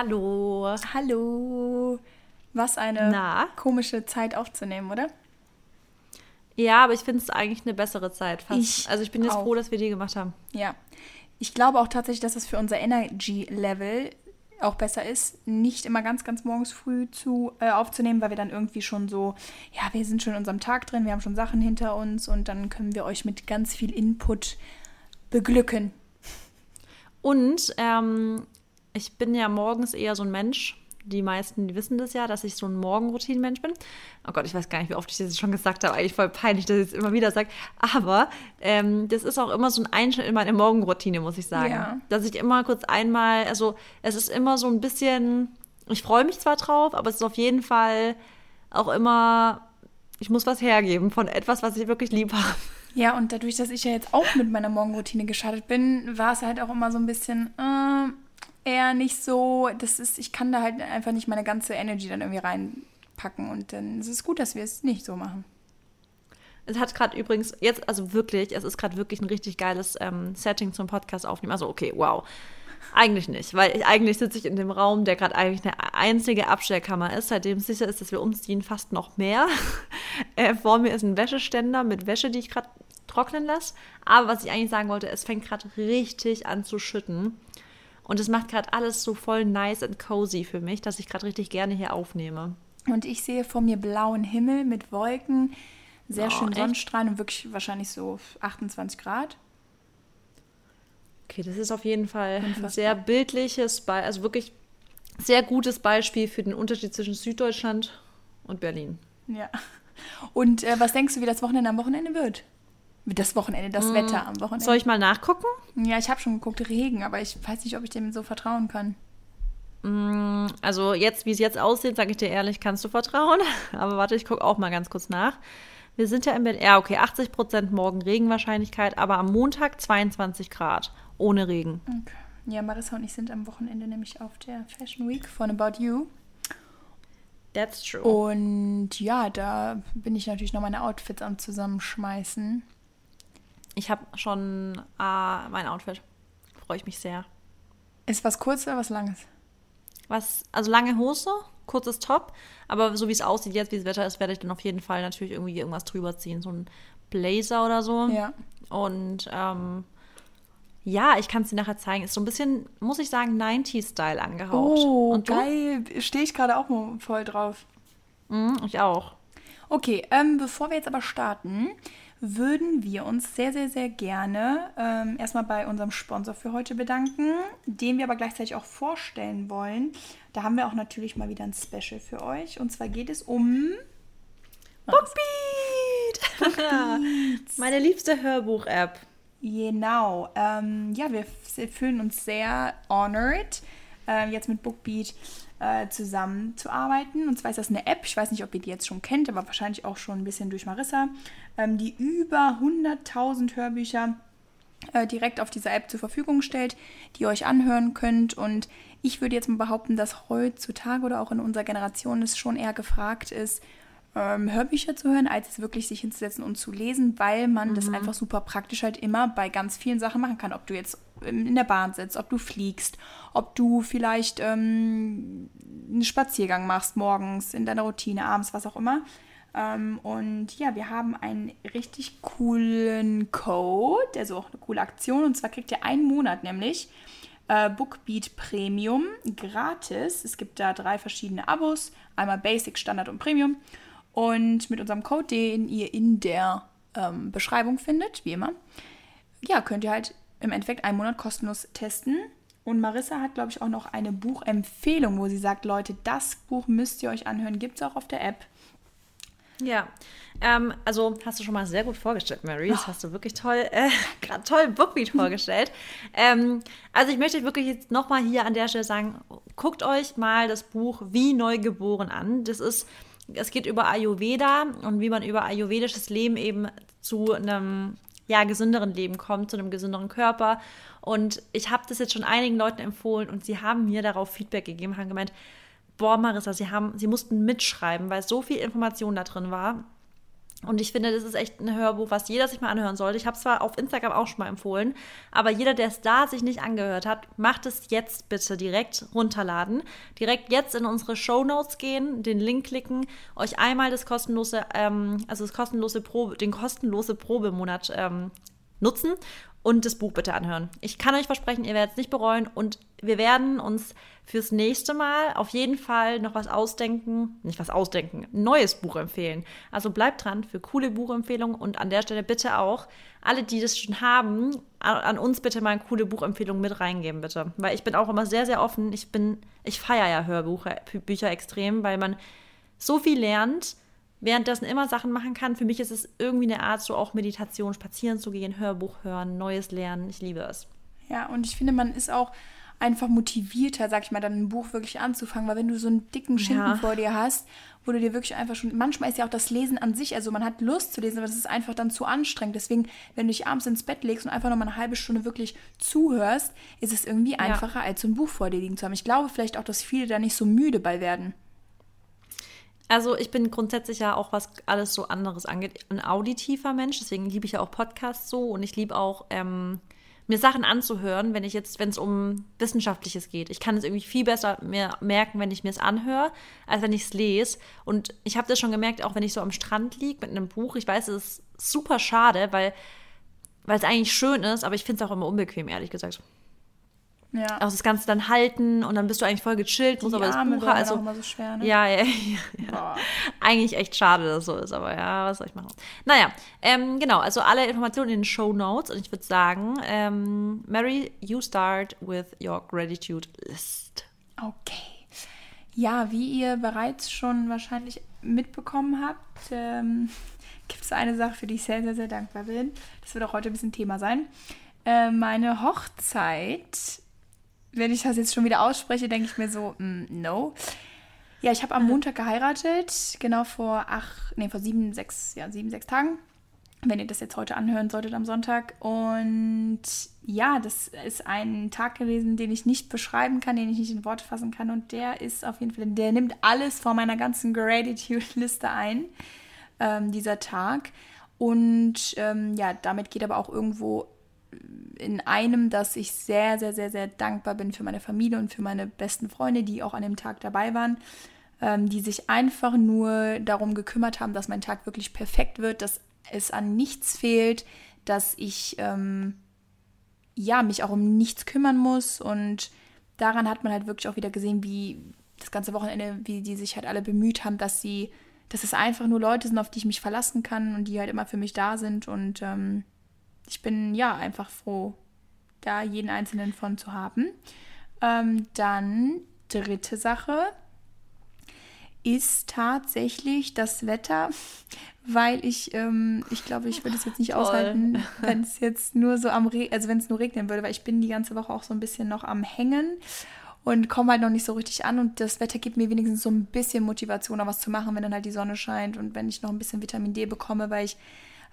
Hallo. Hallo. Was eine Na? komische Zeit aufzunehmen, oder? Ja, aber ich finde es eigentlich eine bessere Zeit fast. Ich also ich bin jetzt auch. froh, dass wir die gemacht haben. Ja. Ich glaube auch tatsächlich, dass es für unser Energy-Level auch besser ist, nicht immer ganz, ganz morgens früh zu, äh, aufzunehmen, weil wir dann irgendwie schon so, ja, wir sind schon in unserem Tag drin, wir haben schon Sachen hinter uns und dann können wir euch mit ganz viel Input beglücken. Und ähm, ich bin ja morgens eher so ein Mensch. Die meisten die wissen das ja, dass ich so ein Morgenroutinenmensch bin. Oh Gott, ich weiß gar nicht, wie oft ich das schon gesagt habe. Eigentlich voll peinlich, dass ich es immer wieder sage. Aber ähm, das ist auch immer so ein Einschnitt in meine Morgenroutine, muss ich sagen. Ja. Dass ich immer kurz einmal, also es ist immer so ein bisschen, ich freue mich zwar drauf, aber es ist auf jeden Fall auch immer, ich muss was hergeben von etwas, was ich wirklich lieb habe. Ja, und dadurch, dass ich ja jetzt auch mit meiner Morgenroutine gestartet bin, war es halt auch immer so ein bisschen äh, eher nicht so. Das ist, ich kann da halt einfach nicht meine ganze Energy dann irgendwie reinpacken. Und dann ist es gut, dass wir es nicht so machen. Es hat gerade übrigens jetzt, also wirklich, es ist gerade wirklich ein richtig geiles ähm, Setting zum Podcast aufnehmen. Also okay, wow. Eigentlich nicht, weil ich, eigentlich sitze ich in dem Raum, der gerade eigentlich eine einzige Abstellkammer ist, seitdem es sicher ist, dass wir umziehen, fast noch mehr. äh, vor mir ist ein Wäscheständer mit Wäsche, die ich gerade trocknen lasse. Aber was ich eigentlich sagen wollte, es fängt gerade richtig an zu schütten. Und es macht gerade alles so voll nice and cozy für mich, dass ich gerade richtig gerne hier aufnehme. Und ich sehe vor mir blauen Himmel mit Wolken, sehr Oh, schön? Sonnenstrahlen und wirklich wahrscheinlich so 28 Grad. Okay, das ist auf jeden Fall ein sehr bildliches, Be also wirklich sehr gutes Beispiel für den Unterschied zwischen Süddeutschland und Berlin. Ja. Und äh, was denkst du, wie das Wochenende am Wochenende wird? Das Wochenende, das Wetter am Wochenende. Mm. Soll ich mal nachgucken? ja, ich habe schon geguckt, Regen, aber ich weiß nicht, ob ich dem so vertrauen kann. Also jetzt, wie es jetzt aussieht, sage ich dir ehrlich, kannst du vertrauen. Aber warte, ich gucke auch mal ganz kurz nach. Wir sind ja im Bett. Ja, okay, 80% morgen Regenwahrscheinlichkeit, aber am Montag 22 Grad. Ohne Regen. Okay. Ja, Marissa und ich sind am Wochenende nämlich auf der Fashion Week von About You. That's true. Und ja, da bin ich natürlich noch meine Outfits am Zusammenschmeißen. Ich habe schon äh, mein Outfit. Freue ich mich sehr. Ist was Kurzes oder was Langes? Was, also lange Hose, kurzes Top, aber so wie es aussieht jetzt, wie das Wetter ist, werde ich dann auf jeden Fall natürlich irgendwie irgendwas drüber ziehen. So ein Blazer oder so. Ja. Und ähm, ja, ich kann es dir nachher zeigen. Ist so ein bisschen, muss ich sagen, 90s-Style angehaucht. Oh, Und du? geil. Stehe ich gerade auch mal voll drauf. Mhm, ich auch. Okay, ähm, bevor wir jetzt aber starten, würden wir uns sehr, sehr, sehr gerne ähm, erstmal bei unserem Sponsor für heute bedanken, den wir aber gleichzeitig auch vorstellen wollen. Da haben wir auch natürlich mal wieder ein Special für euch. Und zwar geht es um. Bookbeat! Meine liebste Hörbuch-App. Genau. Ähm, ja, wir fühlen uns sehr honored, äh, jetzt mit Bookbeat äh, zusammenzuarbeiten. Und zwar ist das eine App, ich weiß nicht, ob ihr die jetzt schon kennt, aber wahrscheinlich auch schon ein bisschen durch Marissa, ähm, die über 100.000 Hörbücher äh, direkt auf dieser App zur Verfügung stellt, die ihr euch anhören könnt. Und ich würde jetzt mal behaupten, dass heutzutage oder auch in unserer Generation es schon eher gefragt ist, ähm, Hörbücher zu hören, als es wirklich sich hinzusetzen und zu lesen, weil man das einfach super praktisch halt immer bei ganz vielen Sachen machen kann. Ob du jetzt ähm, in der Bahn sitzt, ob du fliegst, ob du vielleicht ähm, einen Spaziergang machst morgens in deiner Routine, abends, was auch immer. Ähm, und ja, wir haben einen richtig coolen Code, also auch eine coole Aktion. Und zwar kriegt ihr einen Monat nämlich äh, Bookbeat Premium gratis. Es gibt da drei verschiedene Abos: einmal Basic, Standard und Premium. Und mit unserem Code, den ihr in der ähm, Beschreibung findet, wie immer, ja, könnt ihr halt im Endeffekt einen Monat kostenlos testen. Und Marissa hat, glaube ich, auch noch eine Buchempfehlung, wo sie sagt, Leute, das Buch müsst ihr euch anhören. Gibt es auch auf der App. Ja, ähm, also hast du schon mal sehr gut vorgestellt, Mary. Das hast du wirklich toll, äh, gerade toll Bookbeat vorgestellt. ähm, also ich möchte wirklich jetzt nochmal hier an der Stelle sagen, guckt euch mal das Buch Wie Neugeboren an. Das ist, es geht über Ayurveda und wie man über ayurvedisches Leben eben zu einem ja, gesünderen Leben kommt, zu einem gesünderen Körper. Und ich habe das jetzt schon einigen Leuten empfohlen und sie haben mir darauf Feedback gegeben, haben gemeint, boah, Marissa, sie, haben, sie mussten mitschreiben, weil so viel Information da drin war. Und ich finde, das ist echt ein Hörbuch, was jeder sich mal anhören sollte. Ich habe es zwar auf Instagram auch schon mal empfohlen, aber jeder, der es da sich nicht angehört hat, macht es jetzt bitte direkt runterladen. Direkt jetzt in unsere Show Notes gehen, den Link klicken, euch einmal das kostenlose, ähm, also das kostenlose Probe, den kostenlose Probemonat ähm, nutzen und das Buch bitte anhören. Ich kann euch versprechen, ihr werdet es nicht bereuen und wir werden uns fürs nächste Mal auf jeden Fall noch was ausdenken, nicht was ausdenken, ein neues Buch empfehlen. Also bleibt dran für coole Buchempfehlungen und an der Stelle bitte auch alle, die das schon haben, an uns bitte mal eine coole Buchempfehlung mit reingeben, bitte. Weil ich bin auch immer sehr, sehr offen. Ich bin, ich feiere ja Hörbücher extrem, weil man so viel lernt währenddessen immer Sachen machen kann. Für mich ist es irgendwie eine Art, so auch Meditation, spazieren zu gehen, Hörbuch hören, Neues lernen. Ich liebe es. Ja, und ich finde, man ist auch einfach motivierter, sag ich mal, dann ein Buch wirklich anzufangen, weil wenn du so einen dicken Schinken ja. vor dir hast, wo du dir wirklich einfach schon, manchmal ist ja auch das Lesen an sich, also man hat Lust zu lesen, aber es ist einfach dann zu anstrengend. Deswegen, wenn du dich abends ins Bett legst und einfach noch mal eine halbe Stunde wirklich zuhörst, ist es irgendwie ja. einfacher, als so ein Buch vor dir liegen zu haben. Ich glaube vielleicht auch, dass viele da nicht so müde bei werden. Also ich bin grundsätzlich ja auch, was alles so anderes angeht, ein auditiver Mensch. Deswegen liebe ich ja auch Podcasts so und ich liebe auch ähm, mir Sachen anzuhören, wenn ich jetzt, wenn es um Wissenschaftliches geht. Ich kann es irgendwie viel besser mir merken, wenn ich mir es anhöre, als wenn ich es lese. Und ich habe das schon gemerkt, auch wenn ich so am Strand liege mit einem Buch. Ich weiß, es ist super schade, weil weil es eigentlich schön ist, aber ich finde es auch immer unbequem, ehrlich gesagt. Ja. Also das Ganze dann halten und dann bist du eigentlich voll gechillt, muss aber das Arme Buch also immer so schwer, ne? ja, ja, ja, ja. eigentlich echt schade, dass es so ist, aber ja, was soll ich machen? Naja, ähm, genau, also alle Informationen in den Show Notes und ich würde sagen, ähm, Mary, you start with your gratitude list. Okay. Ja, wie ihr bereits schon wahrscheinlich mitbekommen habt, ähm, gibt es eine Sache, für die ich sehr, sehr, sehr dankbar bin. Das wird auch heute ein bisschen Thema sein. Äh, meine Hochzeit wenn ich das jetzt schon wieder ausspreche, denke ich mir so, mm, no. Ja, ich habe am Montag geheiratet, genau vor acht, nee, vor sieben, sechs, ja, sieben, sechs Tagen. Wenn ihr das jetzt heute anhören solltet am Sonntag. Und ja, das ist ein Tag gewesen, den ich nicht beschreiben kann, den ich nicht in Worte fassen kann. Und der ist auf jeden Fall, der nimmt alles von meiner ganzen Gratitude-Liste ein, ähm, dieser Tag. Und ähm, ja, damit geht aber auch irgendwo in einem, dass ich sehr, sehr, sehr, sehr dankbar bin für meine Familie und für meine besten Freunde, die auch an dem Tag dabei waren, ähm, die sich einfach nur darum gekümmert haben, dass mein Tag wirklich perfekt wird, dass es an nichts fehlt, dass ich ähm, ja mich auch um nichts kümmern muss. Und daran hat man halt wirklich auch wieder gesehen, wie das ganze Wochenende, wie die sich halt alle bemüht haben, dass sie, dass es einfach nur Leute sind, auf die ich mich verlassen kann und die halt immer für mich da sind. Und ähm, ich bin ja einfach froh, da jeden einzelnen von zu haben. Ähm, dann dritte Sache ist tatsächlich das Wetter, weil ich, ähm, ich glaube, ich würde es jetzt nicht Toll. aushalten, wenn es jetzt nur so am Re also wenn es nur regnen würde, weil ich bin die ganze Woche auch so ein bisschen noch am Hängen und komme halt noch nicht so richtig an und das Wetter gibt mir wenigstens so ein bisschen Motivation, auch was zu machen, wenn dann halt die Sonne scheint und wenn ich noch ein bisschen Vitamin D bekomme, weil ich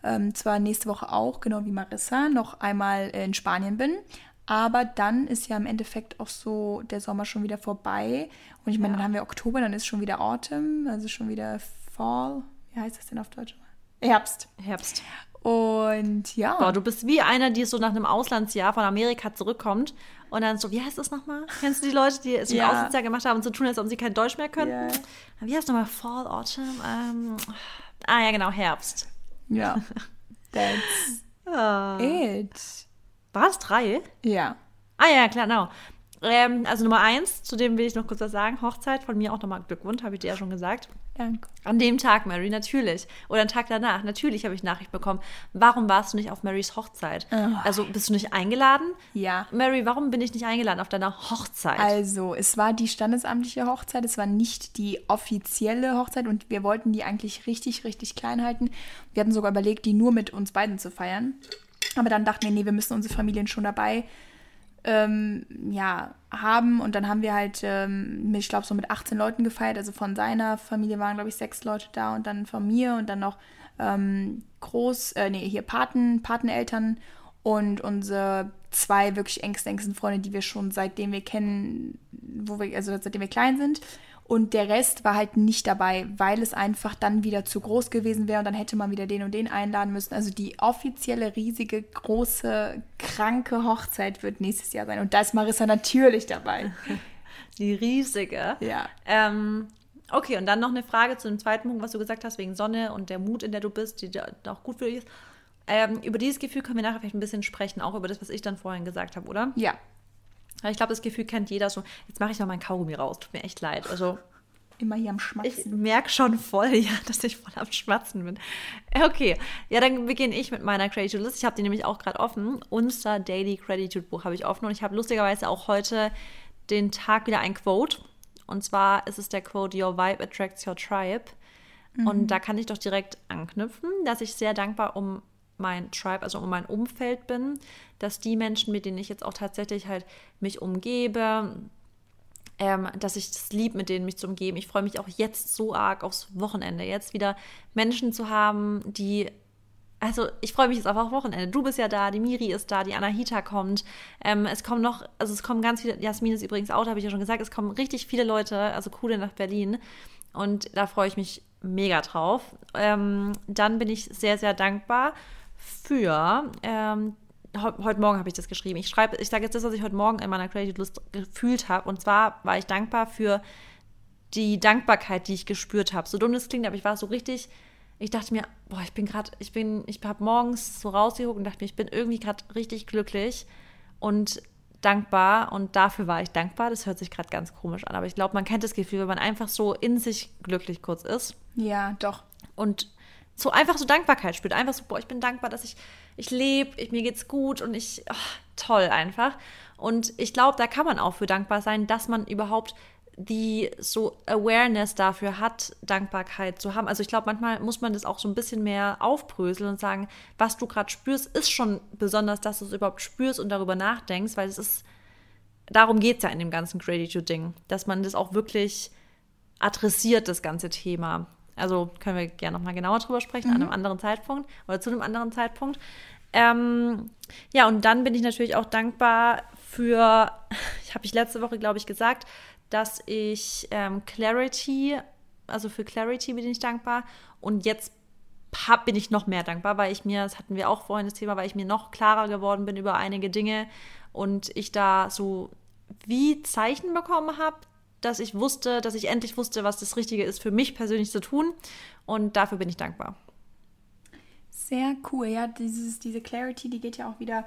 ähm, zwar nächste Woche auch, genau wie Marissa, noch einmal in Spanien bin. Aber dann ist ja im Endeffekt auch so der Sommer schon wieder vorbei. Und ich meine, ja. dann haben wir Oktober, dann ist schon wieder Autumn, also schon wieder Fall. Wie heißt das denn auf Deutsch? Herbst. Herbst. Und ja. Boah, du bist wie einer, die so nach einem Auslandsjahr von Amerika zurückkommt und dann so, wie heißt das nochmal? Kennst du die Leute, die es ja. im Auslandsjahr gemacht haben und so tun, als ob sie kein Deutsch mehr können? Ja. Wie heißt nochmal? Fall, Autumn? Ähm, ah ja, genau, Herbst. Ja. That's oh. it. War es drei? Ja. Ah ja, klar, genau. Ähm, also Nummer eins, zu dem will ich noch kurz was sagen. Hochzeit, von mir auch nochmal Glückwunsch, habe ich dir ja schon gesagt. Danke. An dem Tag, Mary, natürlich. Oder einen Tag danach, natürlich habe ich Nachricht bekommen. Warum warst du nicht auf Marys Hochzeit? Oh. Also bist du nicht eingeladen? Ja. Mary, warum bin ich nicht eingeladen auf deiner Hochzeit? Also, es war die standesamtliche Hochzeit, es war nicht die offizielle Hochzeit und wir wollten die eigentlich richtig, richtig klein halten. Wir hatten sogar überlegt, die nur mit uns beiden zu feiern. Aber dann dachten wir, nee, wir müssen unsere Familien schon dabei ähm, ja, haben. Und dann haben wir halt, ähm, ich glaube, so mit 18 Leuten gefeiert. Also von seiner Familie waren, glaube ich, sechs Leute da und dann von mir und dann noch ähm, Groß, äh, nee, hier Paten, Pateneltern und unsere zwei wirklich engsten, engsten Freunde, die wir schon seitdem wir kennen, wo wir, also seitdem wir klein sind. Und der Rest war halt nicht dabei, weil es einfach dann wieder zu groß gewesen wäre und dann hätte man wieder den und den einladen müssen. Also die offizielle, riesige, große, kranke Hochzeit wird nächstes Jahr sein. Und da ist Marissa natürlich dabei. Die riesige. Ja. Ähm, okay, und dann noch eine Frage zu dem zweiten Punkt, was du gesagt hast, wegen Sonne und der Mut, in der du bist, die da auch gut für dich ist. Ähm, über dieses Gefühl können wir nachher vielleicht ein bisschen sprechen, auch über das, was ich dann vorhin gesagt habe, oder? Ja. Ich glaube, das Gefühl kennt jeder so. Jetzt mache ich noch mein Kaugummi raus. Tut mir echt leid. Also, Immer hier am ich Schmatzen. merke schon voll, ja, dass ich voll am Schmatzen bin. Okay, ja, dann beginne ich mit meiner Gratitude List. Ich habe die nämlich auch gerade offen. Unser Daily Gratitude Buch habe ich offen und ich habe lustigerweise auch heute den Tag wieder ein Quote. Und zwar ist es der Quote Your Vibe attracts your tribe. Und da kann ich doch direkt anknüpfen, dass ich sehr dankbar um mein Tribe, also um mein Umfeld bin, dass die Menschen, mit denen ich jetzt auch tatsächlich halt mich umgebe, ähm, dass ich es lieb, mit denen mich zu umgeben. Ich freue mich auch jetzt so arg aufs Wochenende, jetzt wieder Menschen zu haben, die. Also ich freue mich jetzt einfach auf Wochenende. Du bist ja da, die Miri ist da, die Anahita kommt. Ähm, es kommen noch, also es kommen ganz viele, Jasmin ist übrigens auch, habe ich ja schon gesagt, es kommen richtig viele Leute, also coole nach Berlin. Und da freue ich mich mega drauf. Ähm, dann bin ich sehr, sehr dankbar für ähm, heu- heute Morgen habe ich das geschrieben. Ich schreibe, ich sage jetzt das, was ich heute Morgen in meiner Creative List gefühlt habe. Und zwar war ich dankbar für die Dankbarkeit, die ich gespürt habe. So dumm das klingt, aber ich war so richtig. Ich dachte mir, boah, ich bin gerade, ich bin, ich habe morgens so rausgeguckt und dachte mir, ich bin irgendwie gerade richtig glücklich und dankbar und dafür war ich dankbar. Das hört sich gerade ganz komisch an, aber ich glaube, man kennt das Gefühl, wenn man einfach so in sich glücklich kurz ist Ja, doch. und so einfach so Dankbarkeit spürt. Einfach so, boah, ich bin dankbar, dass ich, ich lebe, ich, mir geht's gut und ich, ach, toll einfach. Und ich glaube, da kann man auch für dankbar sein, dass man überhaupt die so Awareness dafür hat, Dankbarkeit zu haben. Also ich glaube, manchmal muss man das auch so ein bisschen mehr aufbröseln und sagen, was du gerade spürst, ist schon besonders, dass du es überhaupt spürst und darüber nachdenkst, weil es ist, darum geht es ja in dem ganzen Gratitude-Ding, dass man das auch wirklich adressiert, das ganze Thema. Also können wir gerne nochmal genauer drüber sprechen, an einem anderen Zeitpunkt oder zu einem anderen Zeitpunkt. Ähm, ja, und dann bin ich natürlich auch dankbar für, habe ich letzte Woche, glaube ich, gesagt, dass ich ähm, Clarity, also für Clarity bin ich dankbar. Und jetzt hab, bin ich noch mehr dankbar, weil ich mir, das hatten wir auch vorhin das Thema, weil ich mir noch klarer geworden bin über einige Dinge und ich da so wie Zeichen bekommen habe, dass ich wusste, dass ich endlich wusste, was das Richtige ist für mich persönlich zu tun. Und dafür bin ich dankbar. Sehr cool. Ja, dieses, diese Clarity, die geht ja auch wieder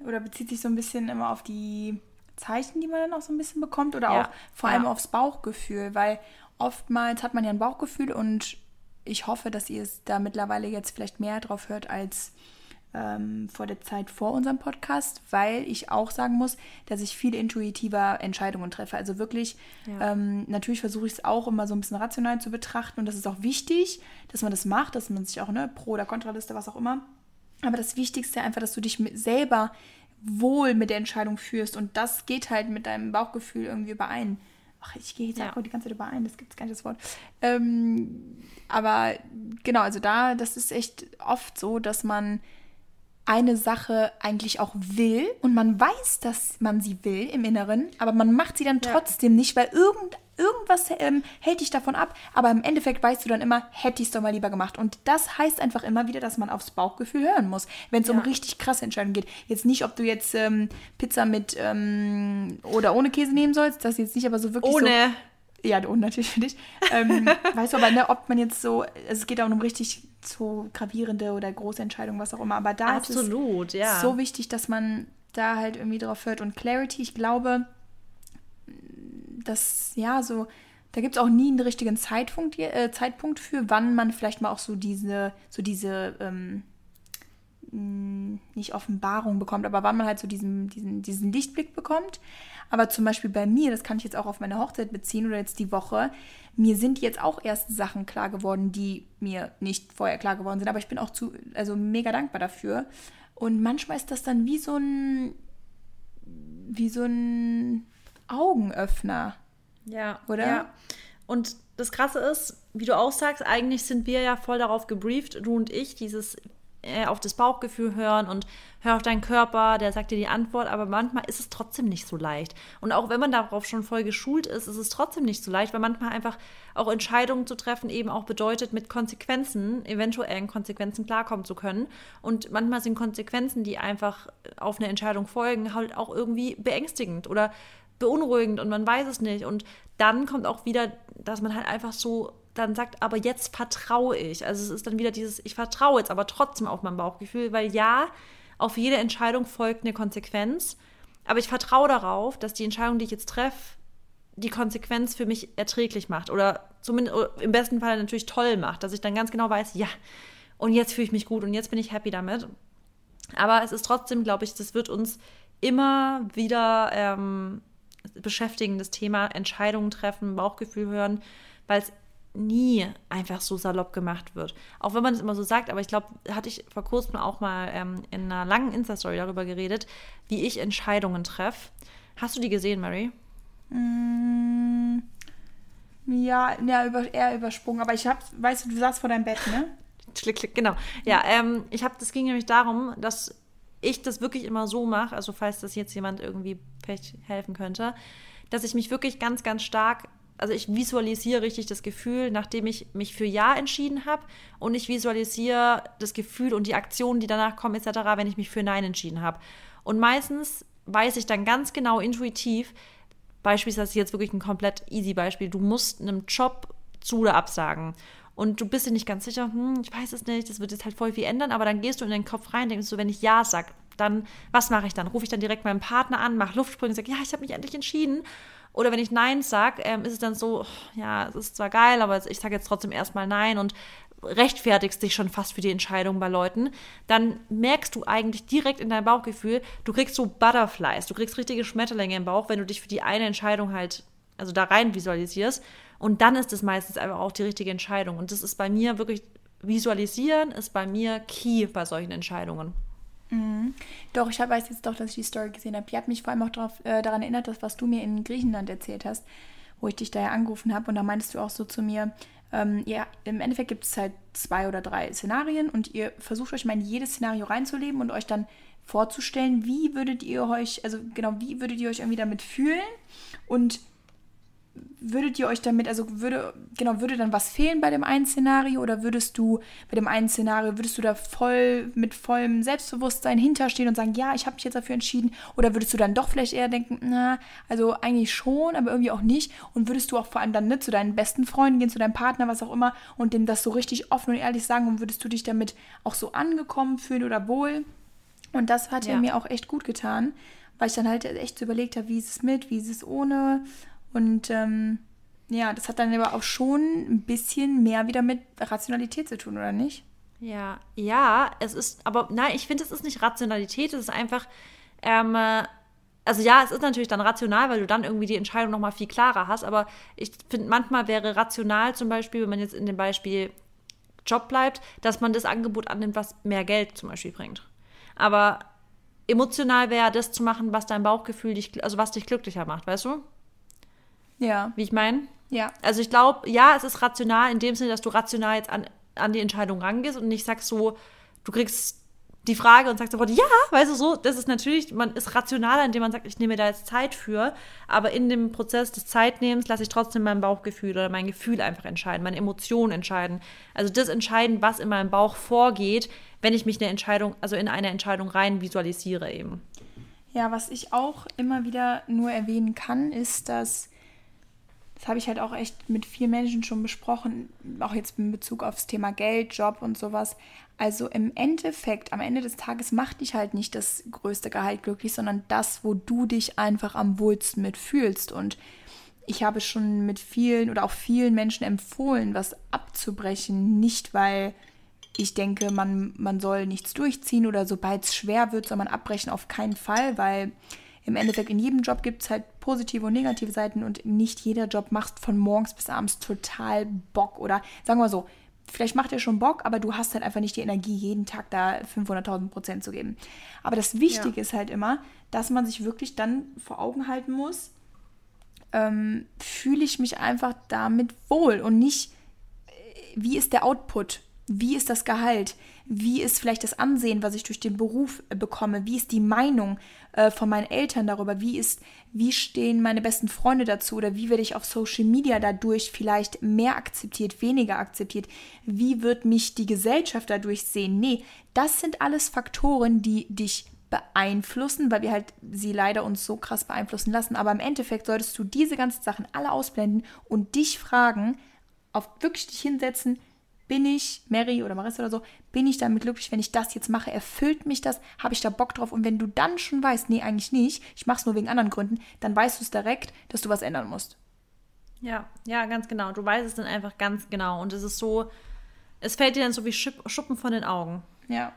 oder bezieht sich so ein bisschen immer auf die Zeichen, die man dann auch so ein bisschen bekommt oder Ja, auch vor allem ja. aufs Bauchgefühl, weil oftmals hat man ja ein Bauchgefühl und ich hoffe, dass ihr es da mittlerweile jetzt vielleicht mehr drauf hört als ähm, vor der Zeit vor unserem Podcast, weil ich auch sagen muss, dass ich viel intuitiver Entscheidungen treffe. Also wirklich, Ja. ähm, natürlich versuche ich es auch immer so ein bisschen rational zu betrachten und das ist auch wichtig, dass man das macht, dass man sich auch, ne, Pro- oder Kontraliste, was auch immer. Aber das Wichtigste einfach, dass du dich selber wohl mit der Entscheidung führst und das geht halt mit deinem Bauchgefühl irgendwie überein. Ach, ich gehe jetzt Ja. auch die ganze Zeit überein, das gibt es gar nicht das Wort. Ähm, aber genau, also da, das ist echt oft so, dass man eine Sache eigentlich auch will und man weiß, dass man sie will im Inneren, aber man macht sie dann Ja. trotzdem nicht, weil irgend, irgendwas ähm, hält dich davon ab. Aber im Endeffekt weißt du dann immer, hätte ich es doch mal lieber gemacht. Und das heißt einfach immer wieder, dass man aufs Bauchgefühl hören muss, wenn es um Ja. richtig krasse Entscheidungen geht. Jetzt nicht, ob du jetzt ähm, Pizza mit ähm, oder ohne Käse nehmen sollst, das jetzt nicht, aber so wirklich so. Ohne. Ja, und natürlich für dich. Ähm, weißt du aber, ne, ob man jetzt so, es geht auch um richtig so gravierende oder große Entscheidungen, was auch immer. Aber da Absolut, ist es ja. so wichtig, dass man da halt irgendwie drauf hört. Und Clarity, ich glaube, dass, ja, so, da gibt es auch nie einen richtigen Zeitpunkt, äh, Zeitpunkt für, wann man vielleicht mal auch so diese, so diese, ähm, nicht Offenbarung bekommt, aber wann man halt so diesen, diesen, diesen Lichtblick bekommt. Aber zum Beispiel bei mir, das kann ich jetzt auch auf meine Hochzeit beziehen oder jetzt die Woche, mir sind jetzt auch erst Sachen klar geworden, die mir nicht vorher klar geworden sind. Aber ich bin auch zu, also mega dankbar dafür. Und manchmal ist das dann wie so ein, wie so ein Augenöffner. Ja, Oder? Ja. Und das Krasse ist, wie du auch sagst, eigentlich sind wir ja voll darauf gebrieft, du und ich, dieses äh, auf das Bauchgefühl hören und hör auf deinen Körper, der sagt dir die Antwort, aber manchmal ist es trotzdem nicht so leicht. Und auch wenn man darauf schon voll geschult ist, ist es trotzdem nicht so leicht, weil manchmal einfach auch Entscheidungen zu treffen eben auch bedeutet, mit Konsequenzen, eventuellen Konsequenzen klarkommen zu können. Und manchmal sind Konsequenzen, die einfach auf eine Entscheidung folgen, halt auch irgendwie beängstigend oder beunruhigend und man weiß es nicht. Und dann kommt auch wieder, dass man halt einfach so dann sagt, aber jetzt vertraue ich. Also es ist dann wieder dieses, ich vertraue jetzt aber trotzdem auf mein Bauchgefühl, weil ja, auf jede Entscheidung folgt eine Konsequenz, aber ich vertraue darauf, dass die Entscheidung, die ich jetzt treffe, die Konsequenz für mich erträglich macht oder zumindest im besten Fall natürlich toll macht, dass ich dann ganz genau weiß, ja, und jetzt fühle ich mich gut und jetzt bin ich happy damit. Aber es ist trotzdem, glaube ich, das wird uns immer wieder ähm, beschäftigen, das Thema Entscheidungen treffen, Bauchgefühl hören, weil es nie einfach so salopp gemacht wird. Auch wenn man es immer so sagt, aber ich glaube, hatte ich vor kurzem auch mal ähm, in einer langen Insta-Story darüber geredet, wie ich Entscheidungen treffe. Hast du die gesehen, Mary? Mm, ja, ja über, eher übersprungen. Aber ich habe, weißt du, du saßt vor deinem Bett, ne? klick, klick, genau. Ja, ähm, ich habe, das ging nämlich darum, dass ich das wirklich immer so mache, also falls das jetzt jemand irgendwie vielleicht helfen könnte, dass ich mich wirklich ganz, ganz stark also ich visualisiere richtig das Gefühl, nachdem ich mich für Ja entschieden habe und ich visualisiere das Gefühl und die Aktionen, die danach kommen etc., wenn ich mich für Nein entschieden habe. Und meistens weiß ich dann ganz genau intuitiv, beispielsweise jetzt wirklich ein komplett easy Beispiel, du musst einem Job zu oder absagen und du bist dir nicht ganz sicher, hm, ich weiß es nicht, das wird jetzt halt voll viel ändern, aber dann gehst du in den Kopf rein, denkst du, wenn ich Ja sage, dann, was mache ich dann? Rufe ich dann direkt meinen Partner an, mache Luftsprünge und sage, ja, ich habe mich endlich entschieden. Oder wenn ich Nein sage, ähm, ist es dann so, ja, es ist zwar geil, aber ich sage jetzt trotzdem erstmal Nein und rechtfertigst dich schon fast für die Entscheidung bei Leuten, dann merkst du eigentlich direkt in deinem Bauchgefühl, du kriegst so Butterflies, du kriegst richtige Schmetterlinge im Bauch, wenn du dich für die eine Entscheidung halt, also da rein visualisierst. Und dann ist es meistens einfach auch die richtige Entscheidung. Und das ist bei mir wirklich, visualisieren ist bei mir key bei solchen Entscheidungen. Mhm. Doch, ich weiß jetzt doch, dass ich die Story gesehen habe. Die hat mich vor allem auch darauf, äh, daran erinnert, dass was du mir in Griechenland erzählt hast, wo ich dich daher angerufen habe. Und da meintest du auch so zu mir, ähm, ja, im Endeffekt gibt es halt zwei oder drei Szenarien und ihr versucht euch mal in jedes Szenario reinzuleben und euch dann vorzustellen, wie würdet ihr euch, also genau, wie würdet ihr euch irgendwie damit fühlen und würdet ihr euch damit, also würde, genau, würde dann was fehlen bei dem einen Szenario oder würdest du bei dem einen Szenario, würdest du da voll mit vollem Selbstbewusstsein hinterstehen und sagen, ja, ich habe mich jetzt dafür entschieden? Oder würdest du dann doch vielleicht eher denken, na, also eigentlich schon, aber irgendwie auch nicht? Und würdest du auch vor allem dann nicht zu deinen besten Freunden gehen, zu deinem Partner, was auch immer und dem das so richtig offen und ehrlich sagen? Und würdest du dich damit auch so angekommen fühlen oder wohl? Und das hat ja. mir auch echt gut getan, weil ich dann halt echt so überlegt habe, wie ist es mit, wie ist es ohne und ähm, ja, das hat dann aber auch schon ein bisschen mehr wieder mit Rationalität zu tun, oder nicht? Ja, ja, es ist, aber nein, ich finde, es ist nicht Rationalität, es ist einfach, ähm, also ja, es ist natürlich dann rational, weil du dann irgendwie die Entscheidung nochmal viel klarer hast, aber ich finde, manchmal wäre rational zum Beispiel, wenn man jetzt in dem Beispiel Job bleibt, dass man das Angebot annimmt, was mehr Geld zum Beispiel bringt. Aber emotional wäre das zu machen, was dein Bauchgefühl dich, also was dich glücklicher macht, weißt du? Ja. Wie ich meine? Ja. Also ich glaube, ja, es ist rational in dem Sinne, dass du rational jetzt an, an die Entscheidung rangehst und nicht sagst so, du kriegst die Frage und sagst sofort, ja, weißt du so, das ist natürlich, man ist rationaler, indem man sagt, ich nehme da jetzt Zeit für, aber in dem Prozess des Zeitnehmens lasse ich trotzdem mein Bauchgefühl oder mein Gefühl einfach entscheiden, meine Emotionen entscheiden. Also das entscheiden, was in meinem Bauch vorgeht, wenn ich mich eine Entscheidung, also in eine Entscheidung rein visualisiere eben. Ja, was ich auch immer wieder nur erwähnen kann, ist, dass das habe ich halt auch echt mit vielen Menschen schon besprochen, auch jetzt in Bezug aufs Thema Geld, Job und sowas. Also im Endeffekt, am Ende des Tages macht dich halt nicht das größte Gehalt glücklich, sondern das, wo du dich einfach am wohlsten mitfühlst. Und ich habe schon mit vielen oder auch vielen Menschen empfohlen, was abzubrechen, nicht weil ich denke, man, man soll nichts durchziehen oder sobald es schwer wird, soll man abbrechen, auf keinen Fall, weil im Endeffekt in jedem Job gibt es halt positive und negative Seiten und nicht jeder Job macht von morgens bis abends total Bock oder sagen wir so, vielleicht macht er schon Bock, aber du hast halt einfach nicht die Energie, jeden Tag da 500.000 Prozent zu geben. Aber das Wichtige ja. ist halt immer, dass man sich wirklich dann vor Augen halten muss, ähm, fühle ich mich einfach damit wohl und nicht, äh, wie ist der Output wie ist das Gehalt? Wie ist vielleicht das Ansehen, was ich durch den Beruf äh, bekomme? Wie ist die Meinung äh, von meinen Eltern darüber? Wie ist, wie stehen meine besten Freunde dazu? Oder wie werde ich auf Social Media dadurch vielleicht mehr akzeptiert, weniger akzeptiert? Wie wird mich die Gesellschaft dadurch sehen? Nee, das sind alles Faktoren, die dich beeinflussen, weil wir halt sie leider uns so krass beeinflussen lassen. Aber im Endeffekt solltest du diese ganzen Sachen alle ausblenden und dich fragen, auf wirklich dich hinsetzen, bin ich, Mary oder Marissa oder so, bin ich damit glücklich, wenn ich das jetzt mache? Erfüllt mich das? Habe ich da Bock drauf? Und wenn du dann schon weißt, nee, eigentlich nicht, ich mache es nur wegen anderen Gründen, dann weißt du es direkt, dass du was ändern musst. Ja, ja, ganz genau. Du weißt es dann einfach ganz genau. Und es ist so, es fällt dir dann so wie Schuppen von den Augen. Ja.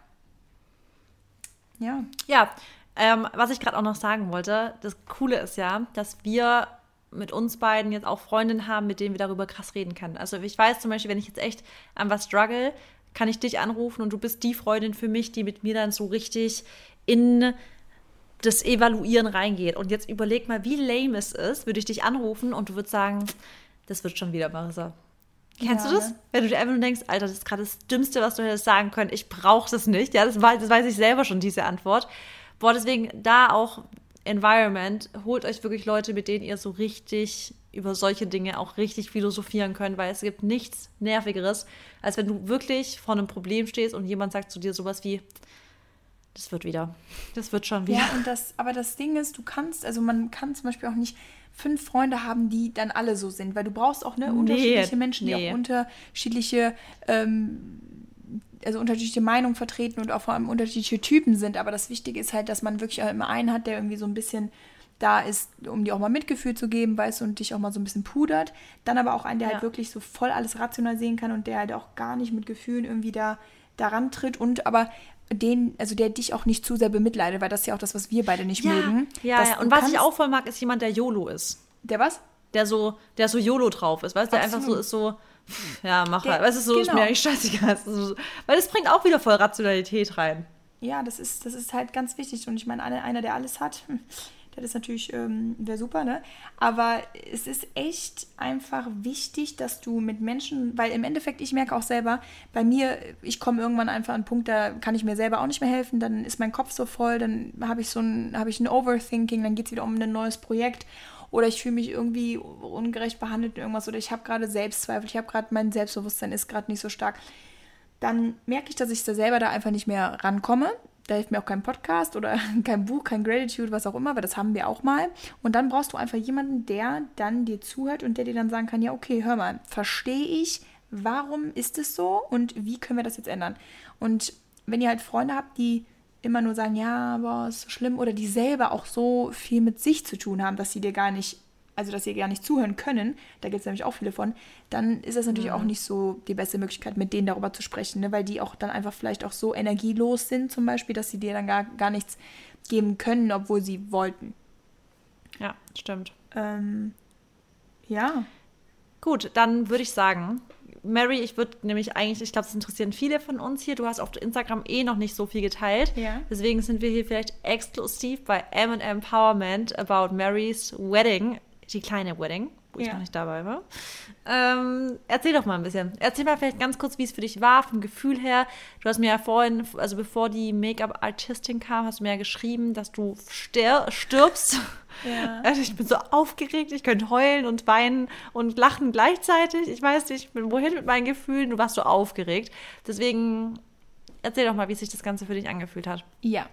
Ja. Ja, ähm, was ich gerade auch noch sagen wollte, das Coole ist ja, dass wir mit uns beiden jetzt auch Freundinnen haben, mit denen wir darüber krass reden können. Also ich weiß zum Beispiel, wenn ich jetzt echt an was struggle, kann ich dich anrufen und du bist die Freundin für mich, die mit mir dann so richtig in das Evaluieren reingeht. Und jetzt überleg mal, wie lame es ist, würde ich dich anrufen und du würdest sagen, das wird schon wieder, Marissa. Kennst ja, du das? Ne? Wenn du dir einfach nur denkst, Alter, das ist gerade das Dümmste, was du hättest sagen können, ich brauche das nicht. Ja, das, das weiß ich selber schon, diese Antwort. Boah, deswegen da auch Environment, holt euch wirklich Leute, mit denen ihr so richtig über solche Dinge auch richtig philosophieren könnt, weil es gibt nichts Nervigeres, als wenn du wirklich vor einem Problem stehst und jemand sagt zu dir sowas wie, das wird wieder, das wird schon wieder. Ja, und das, aber das Ding ist, du kannst, also man kann zum Beispiel auch nicht fünf Freunde haben, die dann alle so sind, weil du brauchst auch ne, unterschiedliche Menschen, die nee. auch unterschiedliche ähm, also unterschiedliche Meinungen vertreten und auch vor allem unterschiedliche Typen sind. Aber das Wichtige ist halt, dass man wirklich immer einen hat, der irgendwie so ein bisschen da ist, um dir auch mal Mitgefühl zu geben, weißt du, und dich auch mal so ein bisschen pudert. Dann aber auch einen, der halt ja. halt wirklich so voll alles rational sehen kann und der halt auch gar nicht mit Gefühlen irgendwie da daran tritt und aber den, also der dich auch nicht zu sehr bemitleidet, weil das ist ja auch das, was wir beide nicht ja, mögen. Ja, ja. und was ich auch voll mag, ist jemand, der YOLO ist. Der was? Der so, der so YOLO drauf ist, weißt du, der einfach so ist so, ja, mach halt. Weißt du, so genau. ist mir genau. eigentlich scheißegal. So, weil es bringt auch wieder voll Rationalität rein. Ja, das ist, das ist halt ganz wichtig. Und ich meine, einer, der alles hat, der ist natürlich, ähm, wäre super, ne? Aber es ist echt einfach wichtig, dass du mit Menschen, weil im Endeffekt, ich merke auch selber, bei mir, ich komme irgendwann einfach an einen Punkt, da kann ich mir selber auch nicht mehr helfen, dann ist mein Kopf so voll, dann habe ich so ein, habe ich ein Overthinking, dann geht es wieder um ein neues Projekt oder ich fühle mich irgendwie ungerecht behandelt in irgendwas oder ich habe gerade Selbstzweifel, ich habe gerade mein Selbstbewusstsein ist gerade nicht so stark, dann merke ich, dass ich da selber da einfach nicht mehr rankomme. Da hilft mir auch kein Podcast oder kein Buch, kein Gratitude, was auch immer, weil das haben wir auch mal. Und dann brauchst du einfach jemanden, der dann dir zuhört und der dir dann sagen kann, ja, okay, hör mal, verstehe ich, warum ist es so und wie können wir das jetzt ändern? Und wenn ihr halt Freunde habt, die immer nur sagen, ja, aber ist so schlimm, oder die selber auch so viel mit sich zu tun haben, dass sie dir gar nicht, also dass sie gar nicht zuhören können, da gibt es nämlich auch viele von, dann ist das natürlich mhm. auch nicht so die beste Möglichkeit, mit denen darüber zu sprechen, ne? weil die auch dann einfach vielleicht auch so energielos sind, zum Beispiel, dass sie dir dann gar, gar nichts geben können, obwohl sie wollten. Ja, stimmt. Ähm, ja. Gut, dann würde ich sagen, Mary, ich würde nämlich eigentlich, ich glaube, das interessieren viele von uns hier. Du hast auf Instagram eh noch nicht so viel geteilt. Ja. Deswegen sind wir hier vielleicht exklusiv bei M Empowerment about Marys Wedding, die kleine Wedding, wo ja. ich noch nicht dabei war. Ähm, erzähl doch mal ein bisschen. Erzähl mal vielleicht ganz kurz, wie es für dich war, vom Gefühl her. Du hast mir ja vorhin, also bevor die Make-up-Artistin kam, hast du mir ja geschrieben, dass du stirbst. Ja. Also ich bin so aufgeregt, ich könnte heulen und weinen und lachen gleichzeitig. Ich weiß nicht, wohin mit meinen Gefühlen. Du warst so aufgeregt. Deswegen erzähl doch mal, wie sich das Ganze für dich angefühlt hat. Ja,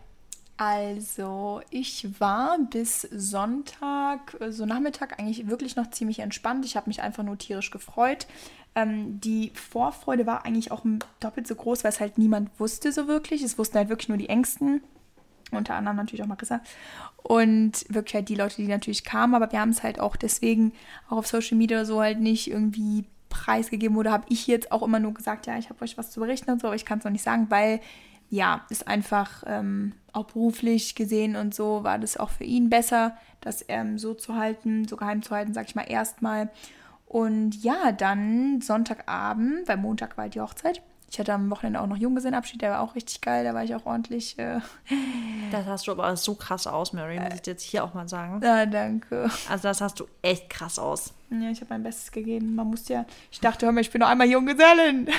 also, ich war bis Sonntag, so Nachmittag, eigentlich wirklich noch ziemlich entspannt. Ich habe mich einfach nur tierisch gefreut. Ähm, die Vorfreude war eigentlich auch doppelt so groß, weil es halt niemand wusste so wirklich. Es wussten halt wirklich nur die Ängsten. Unter anderem natürlich auch Marissa. Und wirklich halt die Leute, die natürlich kamen. Aber wir haben es halt auch deswegen auch auf Social Media so halt nicht irgendwie preisgegeben. Oder habe ich jetzt auch immer nur gesagt, ja, ich habe euch was zu berichten und so. Aber ich kann es noch nicht sagen, weil ja, ist einfach ähm, auch beruflich gesehen und so war das auch für ihn besser, das ähm, so zu halten, so geheim zu halten, sag ich mal, erstmal. Und ja, dann Sonntagabend, weil Montag war halt die Hochzeit. Ich hatte am Wochenende auch noch Junggesellenabschied, der war auch richtig geil, da war ich auch ordentlich. Äh, das hast du aber so krass aus, Mary, muss ich jetzt hier auch mal sagen. Ja, danke. Also das hast du echt krass aus. Ja, ich habe mein Bestes gegeben. Man muss ja, ich dachte, hör mal, ich bin noch einmal Junggesellen.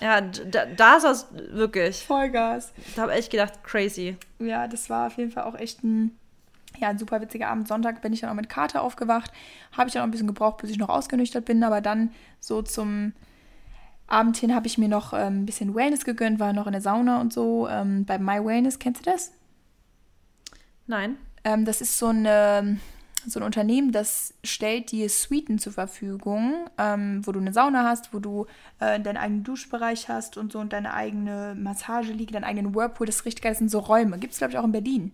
Ja, da, da ist das wirklich. Vollgas. Da habe ich gedacht, crazy. Ja, das war auf jeden Fall auch echt ein, ja, ein super witziger Abend. Sonntag bin ich dann auch mit Kater aufgewacht. Habe ich dann auch ein bisschen gebraucht, bis ich noch ausgenüchtert bin. Aber dann so zum Abend hin habe ich mir noch ähm, ein bisschen Wellness gegönnt, war noch in der Sauna und so. Ähm, bei My Wellness, kennst du das? Nein. Ähm, das ist so, eine, so ein Unternehmen, das stellt dir Suiten zur Verfügung, ähm, wo du eine Sauna hast, wo du äh, deinen eigenen Duschbereich hast und so und deine eigene Massage liegt, deinen eigenen Whirlpool. Das ist richtig geil. Das sind so Räume. Gibt es, glaube ich, auch in Berlin.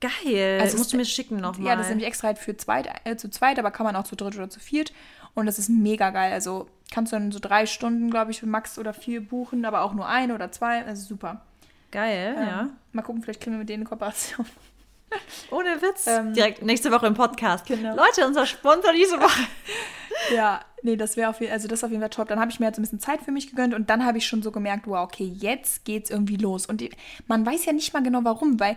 Geil. Also musst du mir schicken nochmal. Ja, das ist nämlich extra halt für zweit, äh, zu zweit, aber kann man auch zu dritt oder zu viert. Und das ist mega geil. Also kannst du dann so drei Stunden, glaube ich, für Max oder vier buchen, aber auch nur eine oder zwei. Also super. Geil, ja. Ähm, Mal gucken, vielleicht kriegen wir mit denen eine Kooperation. Ohne Witz. Ähm, Direkt nächste Woche im Podcast. Genau. Leute, unser Sponsor diese Woche. Ja, nee, das wäre auf jeden also das auf jeden Fall top. Dann habe ich mir jetzt ein bisschen Zeit für mich gegönnt und dann habe ich schon so gemerkt, wow, okay, jetzt geht's irgendwie los. Und die, man weiß ja nicht mal genau warum, weil äh,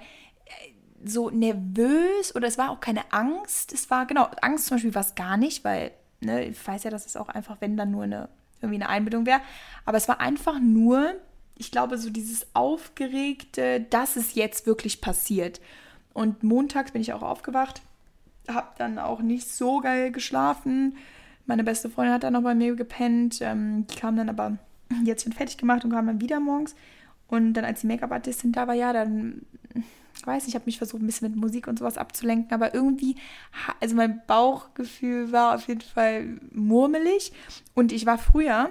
so nervös oder es war auch keine Angst. Es war, genau, Angst zum Beispiel war es gar nicht, weil, ne, ich weiß ja, dass es auch einfach, wenn dann nur eine, irgendwie eine Einbildung wäre. Aber es war einfach nur, ich glaube, so dieses Aufgeregte, dass es jetzt wirklich passiert. Und montags bin ich auch aufgewacht, habe dann auch nicht so geil geschlafen. Meine beste Freundin hat dann noch bei mir gepennt. Ähm, die kam dann aber, sich dann fertig gemacht und kam dann wieder morgens. Und dann, als die Make-up-Artistin da war, ja, dann, ich weiß nicht, ich habe mich versucht, ein bisschen mit Musik und sowas abzulenken, aber irgendwie, also mein Bauchgefühl war auf jeden Fall murmelig. Und ich war früher,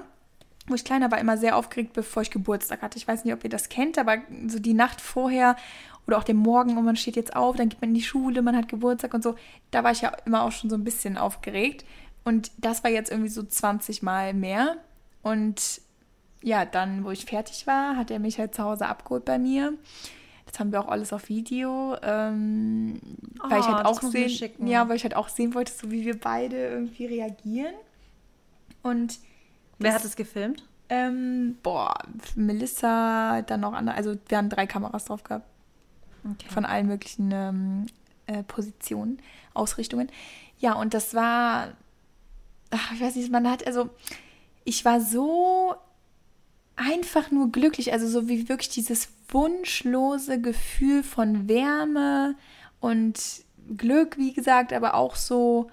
wo ich kleiner war, immer sehr aufgeregt, bevor ich Geburtstag hatte. Ich weiß nicht, ob ihr das kennt, aber so die Nacht vorher oder auch den Morgen und man steht jetzt auf, dann geht man in die Schule, man hat Geburtstag und so. Da war ich ja immer auch schon so ein bisschen aufgeregt. Und das war jetzt irgendwie so 20 Mal mehr. Und ja, dann, wo ich fertig war, hat er mich halt zu Hause abgeholt bei mir. Das haben wir auch alles auf Video, ähm, weil ich Oh, halt auch sehen, ja, weil ich halt auch sehen wollte, so wie wir beide irgendwie reagieren. Und Wer Das- hat es gefilmt? ähm, boah, Melissa, dann noch andere, also wir haben drei Kameras drauf gehabt Okay. von allen möglichen ähm, äh, Positionen, Ausrichtungen. Ja, und das war, ach, ich weiß nicht, man hat, also ich war so einfach nur glücklich, also so wie wirklich dieses wunschlose Gefühl von Wärme und Glück, wie gesagt, aber auch so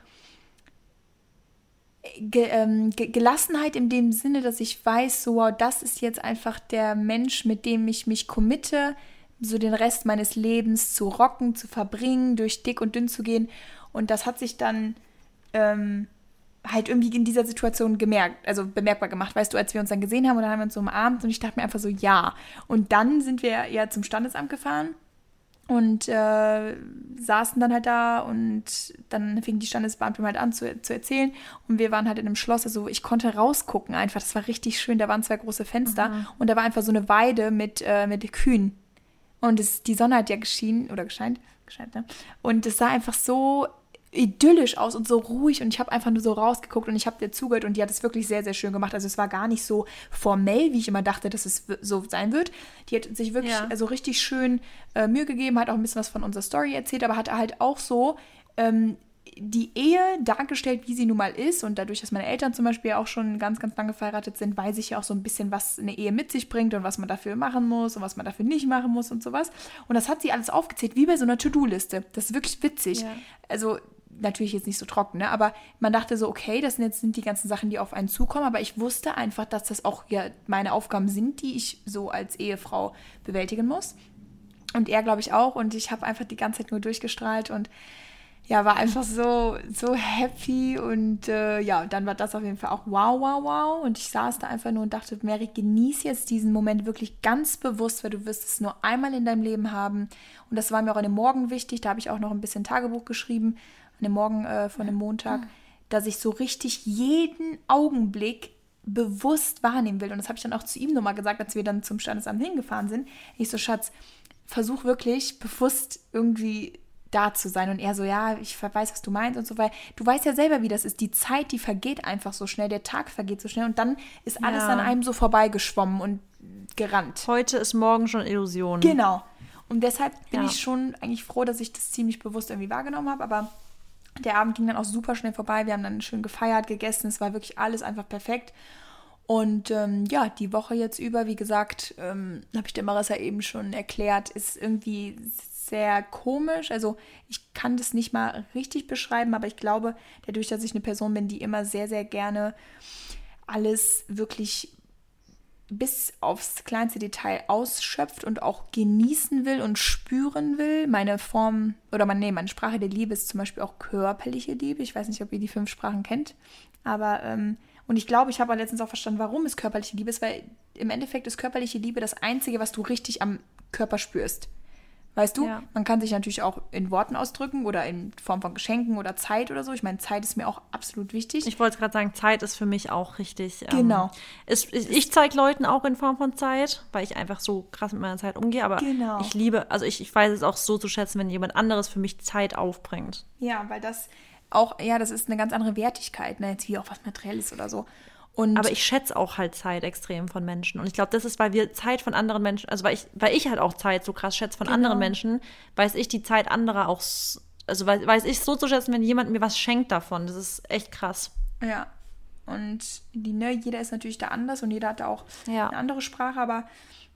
Ge ähm, Ge Gelassenheit in dem Sinne, dass ich weiß, so, wow, das ist jetzt einfach der Mensch, mit dem ich mich committe, so den Rest meines Lebens zu rocken, zu verbringen, durch dick und dünn zu gehen. Und das hat sich dann ähm, halt irgendwie in dieser Situation gemerkt, also bemerkbar gemacht, weißt du, als wir uns dann gesehen haben und dann haben wir uns so umarmt und ich dachte mir einfach so, ja. Und dann sind wir ja zum Standesamt gefahren und äh, saßen dann halt da und dann fing die Standesbeamtin halt an zu, zu erzählen. Und wir waren halt in einem Schloss, also ich konnte rausgucken einfach, das war richtig schön, da waren zwei große Fenster und da war einfach so eine Weide mit, äh, mit Kühen und es, die Sonne hat ja geschienen oder gescheint, gescheint, ne? Und es sah einfach so idyllisch aus und so ruhig und ich habe einfach nur so rausgeguckt und ich habe dir zugehört und die hat es wirklich sehr, sehr schön gemacht. Also es war gar nicht so formell, wie ich immer dachte, dass es so sein wird. Die hat sich wirklich Ja. also richtig schön äh, Mühe gegeben, hat auch ein bisschen was von unserer Story erzählt, aber hat halt auch so ähm, die Ehe dargestellt, wie sie nun mal ist. Und dadurch, dass meine Eltern zum Beispiel auch schon ganz, ganz lange verheiratet sind, weiß ich ja auch so ein bisschen, was eine Ehe mit sich bringt und was man dafür machen muss und was man dafür nicht machen muss und sowas. Und das hat sie alles aufgezählt, wie bei so einer To-Do-Liste. Das ist wirklich witzig. Ja. Also natürlich jetzt nicht so trocken, ne? aber man dachte so, okay, das sind jetzt sind die ganzen Sachen, die auf einen zukommen, aber ich wusste einfach, dass das auch ja meine Aufgaben sind, die ich so als Ehefrau bewältigen muss. Und er, glaube ich, auch. Und ich habe einfach die ganze Zeit nur durchgestrahlt und ja, war einfach so, so happy. Und äh, ja, dann war das auf jeden Fall auch wow, wow, wow. Und ich saß da einfach nur und dachte, Mary, genieß jetzt diesen Moment wirklich ganz bewusst, weil du wirst es nur einmal in deinem Leben haben. Und das war mir auch an dem Morgen wichtig. Da habe ich auch noch ein bisschen Tagebuch geschrieben, an dem Morgen äh, von dem Montag, dass ich so richtig jeden Augenblick bewusst wahrnehmen will. Und das habe ich dann auch zu ihm nochmal gesagt, als wir dann zum Standesamt hingefahren sind. Ich so, Schatz, versuch wirklich bewusst irgendwie da zu sein. Und er so, ja, ich weiß, was du meinst und so, weil du weißt ja selber, wie das ist. Die Zeit, die vergeht einfach so schnell, der Tag vergeht so schnell und dann ist alles Ja. an einem so vorbeigeschwommen und gerannt. Heute ist morgen schon Illusion. Genau. Und deshalb bin Ja. ich schon eigentlich froh, dass ich das ziemlich bewusst irgendwie wahrgenommen habe. Aber der Abend ging dann auch super schnell vorbei. Wir haben dann schön gefeiert, gegessen. Es war wirklich alles einfach perfekt. Und ähm, ja, die Woche jetzt über, wie gesagt, ähm, habe ich der Marissa eben schon erklärt, ist irgendwie sehr komisch. Also ich kann das nicht mal richtig beschreiben, aber ich glaube, dadurch, dass ich eine Person bin, die immer sehr, sehr gerne alles wirklich bis aufs kleinste Detail ausschöpft und auch genießen will und spüren will. Meine Form oder man, nee, meine Sprache der Liebe ist zum Beispiel auch körperliche Liebe. Ich weiß nicht, ob ihr die fünf Sprachen kennt, aber ähm, und ich glaube, ich habe letztens auch verstanden, warum es körperliche Liebe ist, weil im Endeffekt ist körperliche Liebe das Einzige, was du richtig am Körper spürst. Weißt du, ja. man kann sich natürlich auch in Worten ausdrücken oder in Form von Geschenken oder Zeit oder so. Ich meine, Zeit ist mir auch absolut wichtig. Ich wollte gerade sagen, Zeit ist für mich auch richtig. Ähm, genau. Ähm, ist, ich, ich zeige Leuten auch in Form von Zeit, weil ich einfach so krass mit meiner Zeit umgehe. Aber genau. ich liebe, also ich, ich weiß es auch so zu schätzen, wenn jemand anderes für mich Zeit aufbringt. Ja, weil das auch, ja, das ist eine ganz andere Wertigkeit, ne? jetzt wie auch was Materielles oder so. Und aber ich schätze auch halt Zeit extrem von Menschen. Und ich glaube, das ist, weil wir Zeit von anderen Menschen, also weil ich, weil ich halt auch Zeit so krass schätze von genau. anderen Menschen, weiß ich die Zeit anderer auch, also weiß, weiß ich so zu schätzen, wenn jemand mir was schenkt davon. Das ist echt krass. Ja. Und die, ne, jeder ist natürlich da anders und jeder hat da auch ja. eine andere Sprache, aber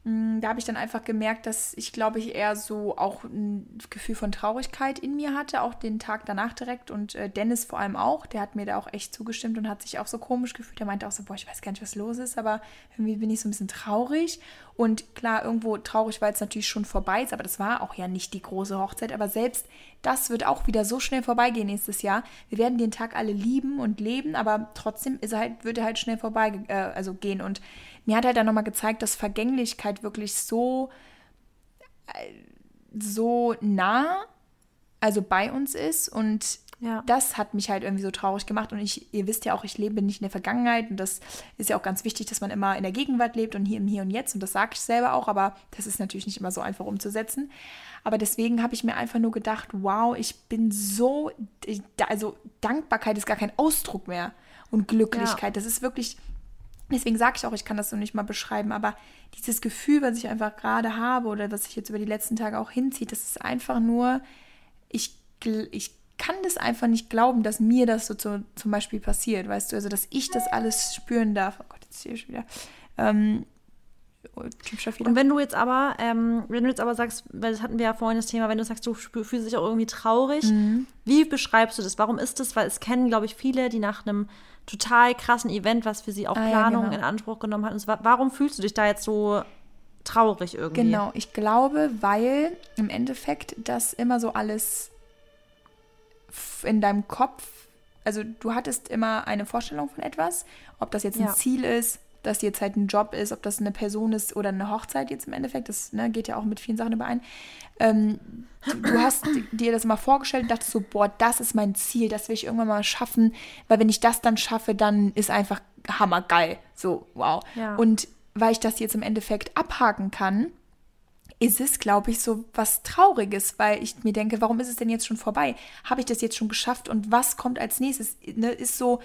da habe ich dann einfach gemerkt, dass ich, glaube ich, eher so auch ein Gefühl von Traurigkeit in mir hatte, auch den Tag danach direkt. Und äh, Dennis vor allem auch, der hat mir da auch echt zugestimmt und hat sich auch so komisch gefühlt. Er meinte auch so, boah, ich weiß gar nicht, was los ist, aber irgendwie bin ich so ein bisschen traurig. Und klar, irgendwo traurig, weil es natürlich schon vorbei ist, aber das war auch ja nicht die große Hochzeit. Aber selbst das wird auch wieder so schnell vorbeigehen nächstes Jahr. Wir werden den Tag alle lieben und leben, aber trotzdem ist er halt, wird er halt schnell vorbei äh, also gehen. Und mir hat halt dann nochmal gezeigt, dass Vergänglichkeit wirklich so, äh, so nah, also bei uns ist und ja. Das hat mich halt irgendwie so traurig gemacht. Und ich, ihr wisst ja auch, ich lebe nicht in der Vergangenheit. Und das ist ja auch ganz wichtig, dass man immer in der Gegenwart lebt und hier im Hier und Jetzt. Und das sage ich selber auch, aber das ist natürlich nicht immer so einfach umzusetzen. Aber deswegen habe ich mir einfach nur gedacht, wow, ich bin so, also Dankbarkeit ist gar kein Ausdruck mehr. Und Glücklichkeit, ja. das ist wirklich, Deswegen sage ich auch, ich kann das so nicht mal beschreiben, aber dieses Gefühl, was ich einfach gerade habe oder was sich jetzt über die letzten Tage auch hinzieht, das ist einfach nur, ich, ich kann das einfach nicht glauben, dass mir das so zu, zum Beispiel passiert, weißt du, also dass ich das alles spüren darf. Oh Gott, jetzt hier schon wieder. Ähm, und wenn du jetzt aber, ähm, wenn du jetzt aber sagst, weil das hatten wir ja vorhin das Thema, wenn du sagst, du fühlst dich auch irgendwie traurig, mhm. wie beschreibst du das? Warum ist das? Weil es kennen, glaube ich, viele, die nach einem total krassen Event, was für sie auch ah, Planung ja, genau. in Anspruch genommen hat. Und warum fühlst du dich da jetzt so traurig irgendwie? Genau, ich glaube, weil im Endeffekt das immer so alles in deinem Kopf, also du hattest immer eine Vorstellung von etwas, ob das jetzt ein ja. Ziel ist, dass jetzt halt ein Job ist, ob das eine Person ist oder eine Hochzeit jetzt im Endeffekt, das ne, geht ja auch mit vielen Sachen überein. Ähm, du, du, hast dir das mal vorgestellt und dachtest so, boah, das ist mein Ziel, das will ich irgendwann mal schaffen, weil wenn ich das dann schaffe, dann ist einfach hammergeil. So, wow. Ja. Und weil ich das jetzt im Endeffekt abhaken kann, ist es, glaube ich, so was Trauriges, weil ich mir denke, warum ist es denn jetzt schon vorbei? Habe ich das jetzt schon geschafft und was kommt als nächstes? Ne, ist so,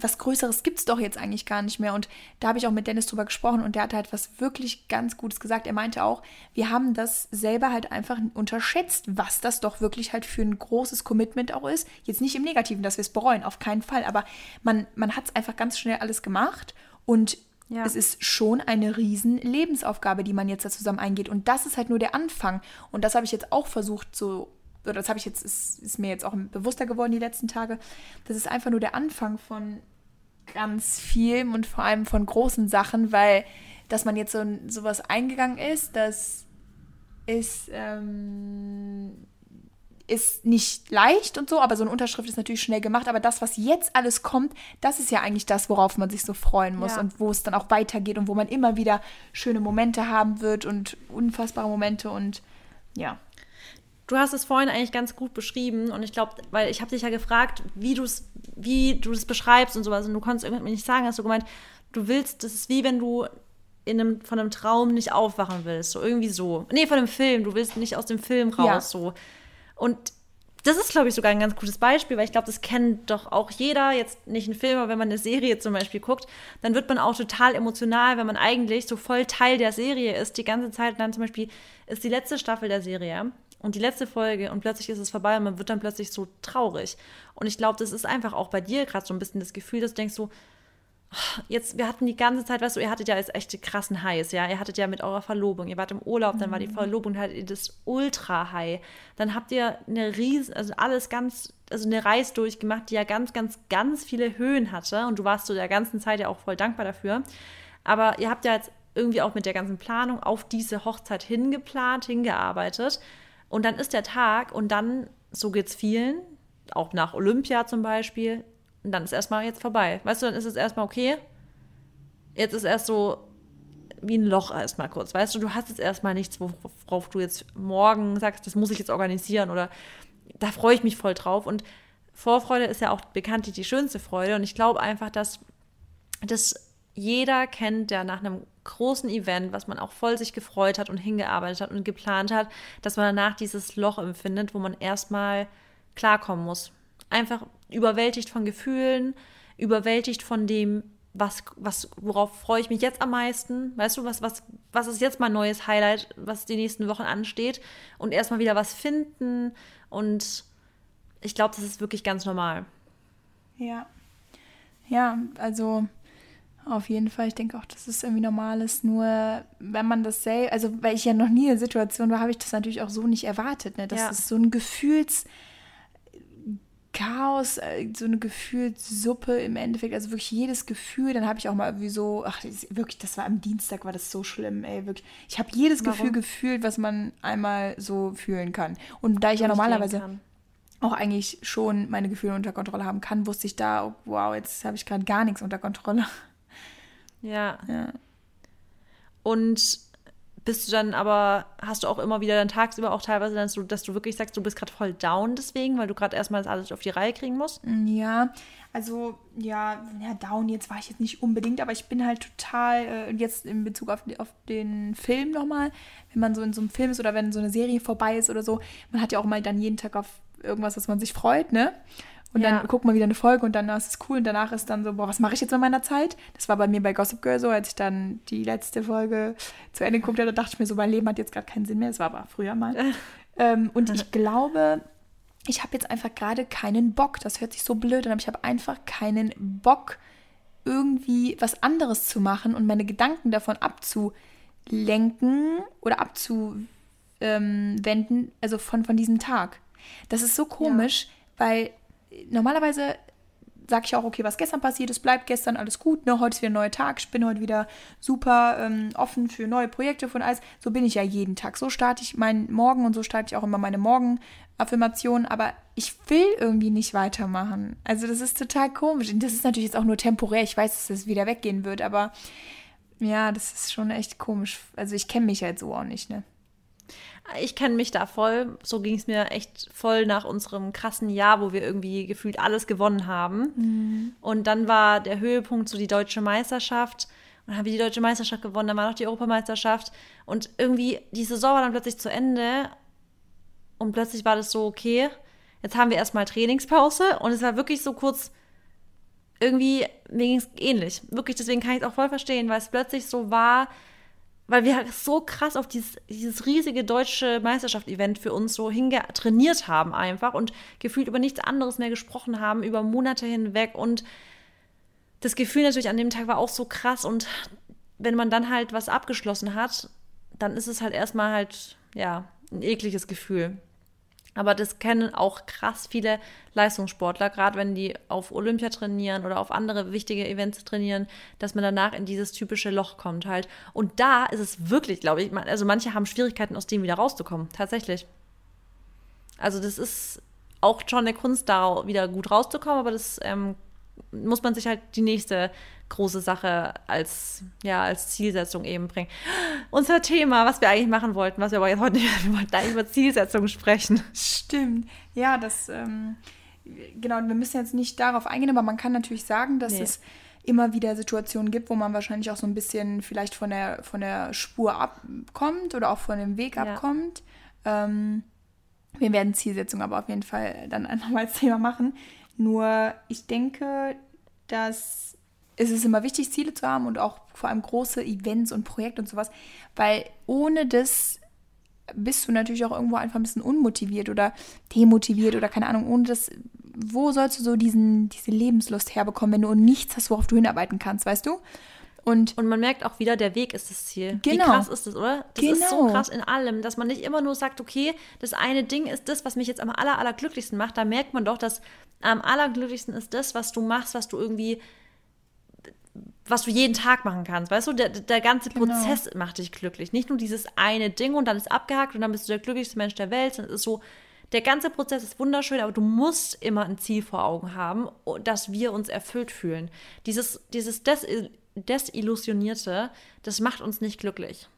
was Größeres gibt es doch jetzt eigentlich gar nicht mehr. Und da habe ich auch mit Dennis drüber gesprochen und der hat halt was wirklich ganz Gutes gesagt. Er meinte auch, wir haben das selber halt einfach unterschätzt, was das doch wirklich halt für ein großes Commitment auch ist. Jetzt nicht im Negativen, dass wir es bereuen, auf keinen Fall, aber man, man hat es einfach ganz schnell alles gemacht und ja. Es ist schon eine riesen Lebensaufgabe, die man jetzt da zusammen eingeht. Und das ist halt nur der Anfang. Und das habe ich jetzt auch versucht, so oder das habe ich jetzt, ist, ist mir jetzt auch bewusster geworden die letzten Tage, das ist einfach nur der Anfang von ganz viel und vor allem von großen Sachen, weil dass man jetzt so sowas eingegangen ist, das ist, ähm, ist nicht leicht und so, aber so eine Unterschrift ist natürlich schnell gemacht. Aber das, was jetzt alles kommt, das ist ja eigentlich das, worauf man sich so freuen muss ja. und wo es dann auch weitergeht und wo man immer wieder schöne Momente haben wird und unfassbare Momente und ja. Du hast es vorhin eigentlich ganz gut beschrieben und ich glaube, weil ich habe dich ja gefragt, wie du es wie du das beschreibst und sowas und du konntest irgendwie nicht sagen, hast du gemeint, du willst, das ist wie wenn du in einem, von einem Traum nicht aufwachen willst, so irgendwie so. Nee, von einem Film, du willst nicht aus dem Film raus, ja. so. Und das ist, glaube ich, sogar ein ganz gutes Beispiel, weil ich glaube, das kennt doch auch jeder, jetzt nicht ein Film, aber wenn man eine Serie zum Beispiel guckt, dann wird man auch total emotional, wenn man eigentlich so voll Teil der Serie ist, die ganze Zeit. Dann zum Beispiel ist die letzte Staffel der Serie und die letzte Folge und plötzlich ist es vorbei und man wird dann plötzlich so traurig. Und ich glaube, das ist einfach auch bei dir gerade so ein bisschen das Gefühl, dass du denkst so, jetzt, wir hatten die ganze Zeit, weißt du, ihr hattet ja jetzt echt krassen Highs, ja. Ihr hattet ja mit eurer Verlobung, ihr wart im Urlaub, dann war die Verlobung, dann hattet ihr das Ultra-High. Dann habt ihr eine riesen, also alles ganz, also eine Reise durchgemacht, die ja ganz, ganz, ganz viele Höhen hatte. Und du warst so der ganzen Zeit ja auch voll dankbar dafür. Aber ihr habt ja jetzt irgendwie auch mit der ganzen Planung auf diese Hochzeit hingeplant, hingearbeitet. Und dann ist der Tag und dann, so geht's vielen, auch nach Olympia zum Beispiel, und dann ist erstmal jetzt vorbei. Weißt du, dann ist es erstmal okay. Jetzt ist erst so wie ein Loch erstmal kurz. Weißt du, du hast jetzt erstmal nichts, worauf du jetzt morgen sagst, das muss ich jetzt organisieren oder da freue ich mich voll drauf. Und Vorfreude ist ja auch bekanntlich die schönste Freude. Und ich glaube einfach, dass das jeder kennt, der nach einem großen Event, was man auch voll sich gefreut hat und hingearbeitet hat und geplant hat, dass man danach dieses Loch empfindet, wo man erstmal klarkommen muss. Einfach überwältigt von Gefühlen, überwältigt von dem, was, was, worauf freue ich mich jetzt am meisten? Weißt du, was, was, was ist jetzt mein neues Highlight, was die nächsten Wochen ansteht? Und erstmal wieder was finden. Und ich glaube, das ist wirklich ganz normal. Ja. Ja, also auf jeden Fall. Ich denke auch, dass es irgendwie normal ist. Nur wenn man das selbst, also weil ich ja noch nie in der Situation war, habe ich das natürlich auch so nicht erwartet. Ne? Das ja. ist so ein Gefühls, Chaos, äh, so eine Gefühlssuppe im Endeffekt, also wirklich jedes Gefühl, dann habe ich auch mal irgendwie so, ach, wirklich, das war am Dienstag, war das so schlimm, ey, wirklich. Ich habe jedes Warum? Gefühl gefühlt, was man einmal so fühlen kann. Und da ich ja normalerweise auch eigentlich schon meine Gefühle unter Kontrolle haben kann, wusste ich da, oh, wow, jetzt habe ich gerade gar nichts unter Kontrolle. Ja. ja. Und bist du dann aber, hast du auch immer wieder dann tagsüber auch teilweise, dass du, dass du wirklich sagst, du bist gerade voll down deswegen, weil du gerade erstmal das alles auf die Reihe kriegen musst? Mm, ja, also ja, ja, down jetzt war ich jetzt nicht unbedingt, aber ich bin halt total, äh, jetzt in Bezug auf, auf den Film nochmal, wenn man so in so einem Film ist oder wenn so eine Serie vorbei ist oder so, man hat ja auch mal dann jeden Tag auf irgendwas, was man sich freut, ne? Und ja. dann guckt man wieder eine Folge und dann ist es cool und danach ist dann so, boah, was mache ich jetzt mit meiner Zeit? Das war bei mir bei Gossip Girl so, als ich dann die letzte Folge zu Ende geguckt habe, da dachte ich mir so, mein Leben hat jetzt gerade keinen Sinn mehr. Das war aber früher mal. ähm, und ich glaube, ich habe jetzt einfach gerade keinen Bock. Das hört sich so blöd an, aber ich habe einfach keinen Bock, irgendwie was anderes zu machen und meine Gedanken davon abzulenken oder abzuwenden, also von, von diesem Tag. Das ist so komisch, ja. weil normalerweise sage ich auch, okay, was gestern passiert ist, bleibt gestern alles gut. Ne? Heute ist wieder ein neuer Tag. Ich bin heute wieder super ähm, offen für neue Projekte von alles. So bin ich ja jeden Tag. So starte ich meinen Morgen und so starte ich auch immer meine Morgenaffirmationen. Aber ich will irgendwie nicht weitermachen. Also das ist total komisch. Und das ist natürlich jetzt auch nur temporär. Ich weiß, dass das wieder weggehen wird. Aber ja, das ist schon echt komisch. Also ich kenne mich halt so auch nicht, ne? Ich kenne mich da voll. So ging es mir echt voll nach unserem krassen Jahr, wo wir irgendwie gefühlt alles gewonnen haben. Mhm. Und dann war der Höhepunkt so die deutsche Meisterschaft. Und dann haben wir die deutsche Meisterschaft gewonnen, dann war noch die Europameisterschaft. Und irgendwie, die Saison war dann plötzlich zu Ende. Und plötzlich war das so, okay, jetzt haben wir erstmal Trainingspause. Und es war wirklich so kurz, irgendwie, mir ging es ähnlich. Wirklich, deswegen kann ich es auch voll verstehen, weil es plötzlich so war, weil wir halt so krass auf dieses, dieses riesige deutsche Meisterschaft-Event für uns so trainiert haben einfach und gefühlt über nichts anderes mehr gesprochen haben, über Monate hinweg und das Gefühl natürlich an dem Tag war auch so krass und wenn man dann halt was abgeschlossen hat, dann ist es halt erstmal halt, ja, ein ekliges Gefühl. Aber das kennen auch krass viele Leistungssportler, gerade wenn die auf Olympia trainieren oder auf andere wichtige Events trainieren, dass man danach in dieses typische Loch kommt halt. Und da ist es wirklich, glaube ich, also manche haben Schwierigkeiten, aus dem wieder rauszukommen. Tatsächlich. Also das ist auch schon eine Kunst, da wieder gut rauszukommen, aber das ähm, muss man sich halt die nächste große Sache als, ja, als Zielsetzung eben bringen. Unser Thema, was wir eigentlich machen wollten, was wir aber jetzt heute nicht, wir wollten eigentlich über Zielsetzungen sprechen. Stimmt. Ja, das, ähm, genau, wir müssen jetzt nicht darauf eingehen, aber man kann natürlich sagen, dass nee. es immer wieder Situationen gibt, wo man wahrscheinlich auch so ein bisschen vielleicht von der, von der Spur abkommt oder auch von dem Weg ja. abkommt. Ähm, wir werden Zielsetzungen aber auf jeden Fall dann nochmal als Thema machen. Nur ich denke, dass es ist immer wichtig, Ziele zu haben und auch vor allem große Events und Projekte und sowas, weil ohne das bist du natürlich auch irgendwo einfach ein bisschen unmotiviert oder demotiviert oder keine Ahnung, ohne das wo sollst du so diesen, diese Lebenslust herbekommen, wenn du nichts hast, worauf du hinarbeiten kannst, weißt du? Und, und man merkt auch wieder, der Weg ist das Ziel. Genau. Wie krass ist das, oder? Das genau. ist so genau. krass in allem, dass man nicht immer nur sagt, okay, das eine Ding ist das, was mich jetzt am aller, allerglücklichsten macht. Da merkt man doch, dass am allerglücklichsten ist das, was du machst, was du irgendwie was du jeden Tag machen kannst. Weißt du, der, der ganze genau. Prozess macht dich glücklich. Nicht nur dieses eine Ding und dann ist abgehakt und dann bist du der glücklichste Mensch der Welt. Es ist so, der ganze Prozess ist wunderschön, aber du musst immer ein Ziel vor Augen haben, dass wir uns erfüllt fühlen. Dieses, dieses Des Desillusionierte, das macht uns nicht glücklich.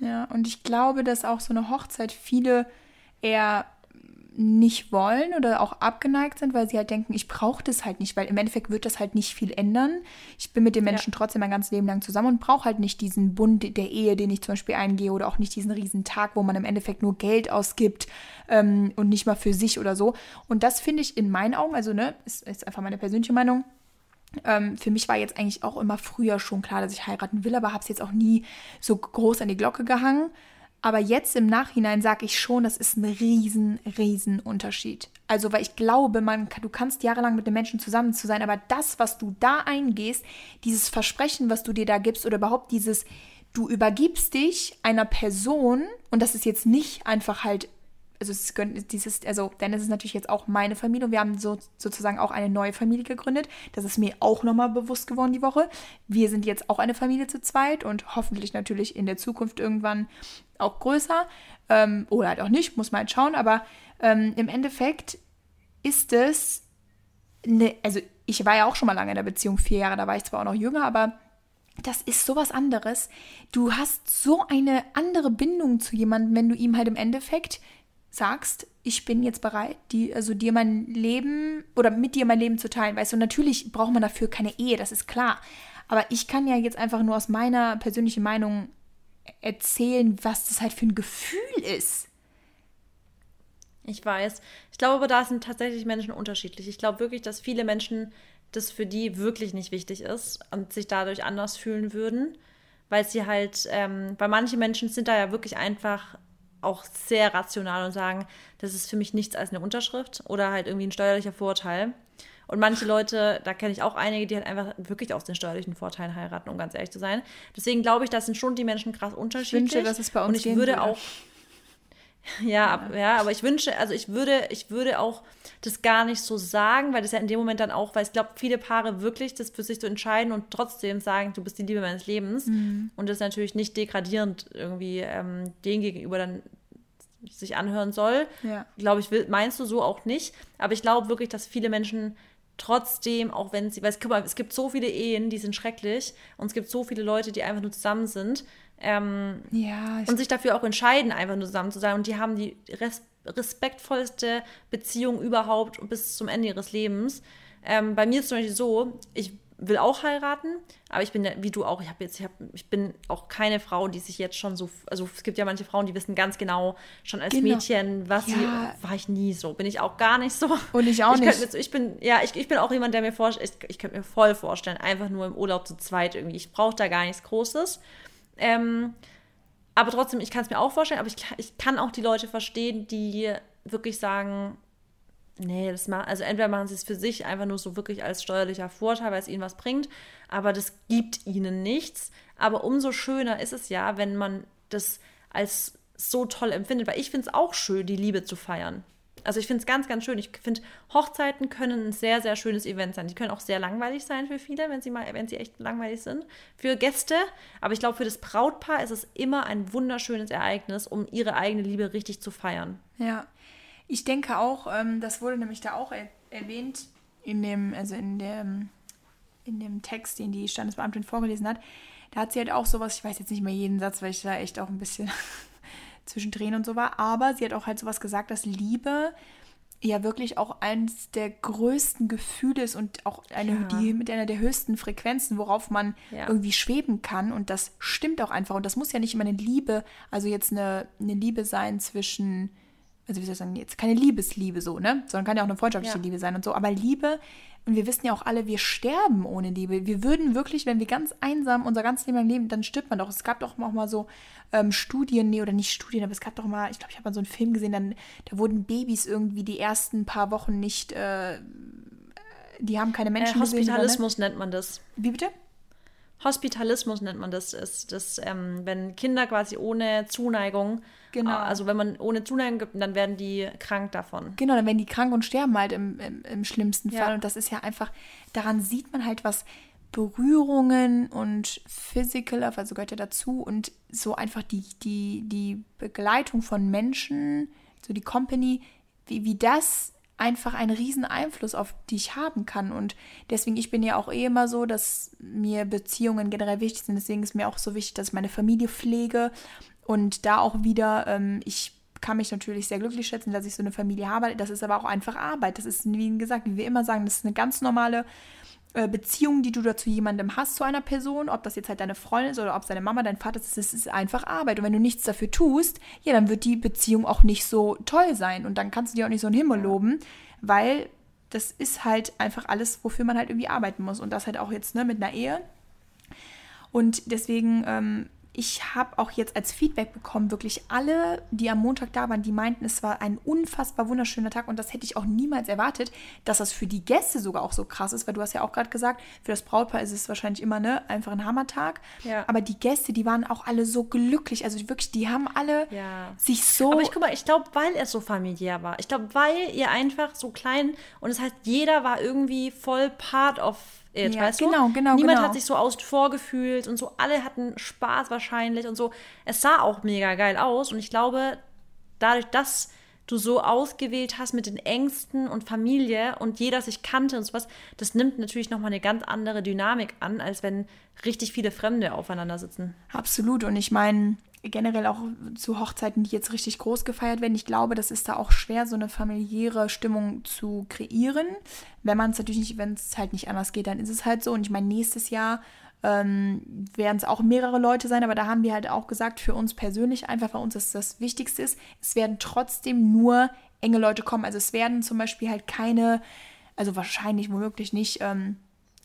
Ja, und ich glaube, dass auch so eine Hochzeit viele eher nicht wollen oder auch abgeneigt sind, weil sie halt denken, ich brauche das halt nicht, weil im Endeffekt wird das halt nicht viel ändern. Ich bin mit den Menschen ja. trotzdem mein ganzes Leben lang zusammen und brauche halt nicht diesen Bund der Ehe, den ich zum Beispiel eingehe oder auch nicht diesen riesen Tag, wo man im Endeffekt nur Geld ausgibt ähm, und nicht mal für sich oder so. Und das finde ich in meinen Augen, also ne, ist, ist einfach meine persönliche Meinung, ähm, für mich war jetzt eigentlich auch immer früher schon klar, dass ich heiraten will, aber habe es jetzt auch nie so groß an die Glocke gehangen. Aber jetzt im Nachhinein sage ich schon, das ist ein riesen, riesen Unterschied. Also, weil ich glaube, man, du kannst jahrelang mit den Menschen zusammen zu sein, aber das, was du da eingehst, dieses Versprechen, was du dir da gibst oder überhaupt dieses, du übergibst dich einer Person und das ist jetzt nicht einfach halt also es ist dieses, also Dennis ist natürlich jetzt auch meine Familie und wir haben so, sozusagen auch eine neue Familie gegründet. Das ist mir auch nochmal bewusst geworden die Woche. Wir sind jetzt auch eine Familie zu zweit und hoffentlich natürlich in der Zukunft irgendwann auch größer. Ähm, oder halt auch nicht, muss man halt schauen. Aber ähm, im Endeffekt ist es eine, also ich war ja auch schon mal lange in der Beziehung, vier Jahre, da war ich zwar auch noch jünger, aber das ist sowas anderes. Du hast so eine andere Bindung zu jemandem, wenn du ihm halt im Endeffekt sagst, ich bin jetzt bereit, die, also dir mein Leben oder mit dir mein Leben zu teilen, weißt du, natürlich braucht man dafür keine Ehe, das ist klar. Aber ich kann ja jetzt einfach nur aus meiner persönlichen Meinung erzählen, was das halt für ein Gefühl ist. Ich weiß. Ich glaube aber, da sind tatsächlich Menschen unterschiedlich. Ich glaube wirklich, dass viele Menschen das für die wirklich nicht wichtig ist und sich dadurch anders fühlen würden, weil sie halt, ähm, weil manche Menschen sind da ja wirklich einfach auch sehr rational und sagen, das ist für mich nichts als eine Unterschrift oder halt irgendwie ein steuerlicher Vorteil. Und manche Leute, da kenne ich auch einige, die halt einfach wirklich aus den steuerlichen Vorteilen heiraten, um ganz ehrlich zu sein. Deswegen glaube ich, das sind schon die Menschen krass unterschiedlich. Ich wünsche, dass es bei uns Und ich würde, würde auch ja, ab, ja, aber ich wünsche, also ich würde, ich würde auch das gar nicht so sagen, weil das ja in dem Moment dann auch, weil ich glaube, viele Paare wirklich das für sich so entscheiden und trotzdem sagen, du bist die Liebe meines Lebens mhm. und das natürlich nicht degradierend irgendwie ähm, den gegenüber dann sich anhören soll. Ja. Glaube ich, will, meinst du so auch nicht. Aber ich glaube wirklich, dass viele Menschen trotzdem, auch wenn sie, weil es, guck mal, es gibt so viele Ehen, die sind schrecklich und es gibt so viele Leute, die einfach nur zusammen sind ähm, ja, und sich dafür auch entscheiden, einfach nur zusammen zu sein und die haben die res respektvollste Beziehung überhaupt bis zum Ende ihres Lebens. Ähm, bei mir ist es zum Beispiel so, ich will auch heiraten, aber ich bin ja, wie du auch, ich habe jetzt, ich, hab, ich bin auch keine Frau, die sich jetzt schon so, also es gibt ja manche Frauen, die wissen ganz genau, schon als genau. Mädchen, was ja. sie, war ich nie so, bin ich auch gar nicht so. Und ich auch ich nicht. Jetzt, ich bin, ja, ich, ich bin auch jemand, der mir vorstellt, ich, ich könnte mir voll vorstellen, einfach nur im Urlaub zu zweit irgendwie, ich brauche da gar nichts Großes. Ähm, aber trotzdem, ich kann es mir auch vorstellen, aber ich, ich kann auch die Leute verstehen, die wirklich sagen, Nee, das machen, also entweder machen sie es für sich einfach nur so wirklich als steuerlicher Vorteil, weil es ihnen was bringt, aber das gibt ihnen nichts. Aber umso schöner ist es ja, wenn man das als so toll empfindet, weil ich finde es auch schön, die Liebe zu feiern. Also ich finde es ganz, ganz schön. Ich finde, Hochzeiten können ein sehr, sehr schönes Event sein. Die können auch sehr langweilig sein für viele, wenn sie mal, wenn sie echt langweilig sind. Für Gäste. Aber ich glaube, für das Brautpaar ist es immer ein wunderschönes Ereignis, um ihre eigene Liebe richtig zu feiern. Ja, ich denke auch, ähm, das wurde nämlich da auch er erwähnt in dem, also in dem, in dem Text, den die Standesbeamtin vorgelesen hat. Da hat sie halt auch sowas, ich weiß jetzt nicht mehr jeden Satz, weil ich da echt auch ein bisschen zwischendrin und so war, aber sie hat auch halt sowas gesagt, dass Liebe ja wirklich auch eines der größten Gefühle ist und auch eine, ja. die mit einer der höchsten Frequenzen, worauf man ja. irgendwie schweben kann. Und das stimmt auch einfach. Und das muss ja nicht immer eine Liebe, also jetzt eine, eine Liebe sein zwischen also wie soll ich sagen, jetzt keine Liebesliebe so, ne? Sondern kann ja auch eine freundschaftliche ja. Liebe sein und so. Aber Liebe Und wir wissen ja auch alle, wir sterben ohne Liebe. Wir würden wirklich, wenn wir ganz einsam unser ganzes Leben lang leben, dann stirbt man doch. Es gab doch auch mal so ähm, Studien, nee, oder nicht Studien, aber es gab doch mal, ich glaube, ich habe mal so einen Film gesehen, dann, da wurden Babys irgendwie die ersten paar Wochen nicht, äh, die haben keine Menschen Äh, gesehen. oder, ne? Hospitalismus nennt man das. Wie bitte? Hospitalismus nennt man das. Ist das, ähm, wenn Kinder quasi ohne Zuneigung, Genau. äh, also wenn man ohne Zuneigung gibt, dann werden die krank davon. Genau, dann werden die krank und sterben halt im, im, im schlimmsten Ja. Fall. Und das ist ja einfach, daran sieht man halt, was Berührungen und Physical Love, also gehört ja dazu, und so einfach die, die, die Begleitung von Menschen, so die Company, wie, wie das einfach einen riesen Einfluss auf dich haben kann. Und deswegen, ich bin ja auch eh immer so, dass mir Beziehungen generell wichtig sind. Deswegen ist mir auch so wichtig, dass ich meine Familie pflege. Und da auch wieder, ähm, ich kann mich natürlich sehr glücklich schätzen, dass ich so eine Familie habe. Das ist aber auch einfach Arbeit. Das ist, wie gesagt, wie wir immer sagen, das ist eine ganz normale äh, Beziehung, die du da zu jemandem hast, zu einer Person, ob das jetzt halt deine Freundin ist oder ob es deine Mama, dein Vater ist, das ist einfach Arbeit. Und wenn du nichts dafür tust, ja, dann wird die Beziehung auch nicht so toll sein. Und dann kannst du dir auch nicht so einen Himmel loben, weil das ist halt einfach alles, wofür man halt irgendwie arbeiten muss. Und das halt auch jetzt ne, mit einer Ehe. Und deswegen, ähm, ich habe auch jetzt als Feedback bekommen, wirklich alle, die am Montag da waren, die meinten, es war ein unfassbar wunderschöner Tag und das hätte ich auch niemals erwartet, dass das für die Gäste sogar auch so krass ist, weil du hast ja auch gerade gesagt, für das Brautpaar ist es wahrscheinlich immer ne, einfach ein Hammertag. Ja. Aber die Gäste, die waren auch alle so glücklich, also wirklich, die haben alle Ja. sich so. Aber ich guck mal, ich glaube, weil es so familiär war. Ich glaube, weil ihr einfach so klein und das heißt, jeder war irgendwie voll part of it, Ja, weißt genau, du? genau, Niemand genau. hat sich so außen vor gefühlt und so. Alle hatten Spaß wahrscheinlich und so. Es sah auch mega geil aus und ich glaube, dadurch, dass du so ausgewählt hast mit den Ängsten und Familie und jeder sich kannte und sowas, das nimmt natürlich nochmal eine ganz andere Dynamik an, als wenn richtig viele Fremde aufeinander sitzen. Absolut. Und ich meine, generell auch zu Hochzeiten, die jetzt richtig groß gefeiert werden, ich glaube, das ist da auch schwer, so eine familiäre Stimmung zu kreieren. Wenn man es natürlich nicht, wenn es halt nicht anders geht, dann ist es halt so. Und ich meine, nächstes Jahr ähm, werden es auch mehrere Leute sein, aber da haben wir halt auch gesagt, für uns persönlich einfach, bei uns ist das Wichtigste ist, es werden trotzdem nur enge Leute kommen. Also es werden zum Beispiel halt keine, also wahrscheinlich womöglich nicht, ähm,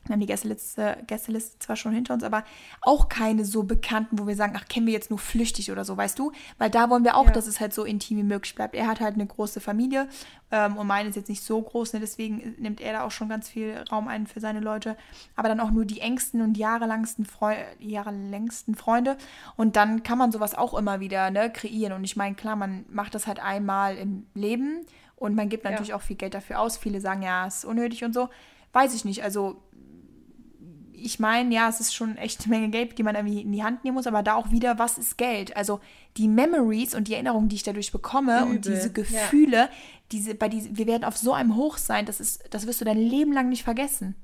wir haben die Gästeliste, Gästeliste zwar schon hinter uns, aber auch keine so bekannten, wo wir sagen, ach, kennen wir jetzt nur flüchtig oder so, weißt du? Weil da wollen wir auch, Ja. dass es halt so intim wie möglich bleibt. Er hat halt eine große Familie ähm, und meine ist jetzt nicht so groß, ne? deswegen nimmt er da auch schon ganz viel Raum ein für seine Leute. Aber dann auch nur die engsten und jahrelangsten, Freu jahrelängsten Freunde. Und dann kann man sowas auch immer wieder ne, kreieren. Und ich meine, klar, man macht das halt einmal im Leben und man gibt natürlich auch viel Geld dafür aus. Viele sagen, ja, ist unnötig und so. Weiß ich nicht. Also ich meine, ja, es ist schon echt eine Menge Geld, die man irgendwie in die Hand nehmen muss, aber da auch wieder, was ist Geld? Also die Memories und die Erinnerungen, die ich dadurch bekomme und Übel, diese ja. Gefühle, diese, bei diese, wir werden auf so einem Hoch sein, das ist, das wirst du dein Leben lang nicht vergessen.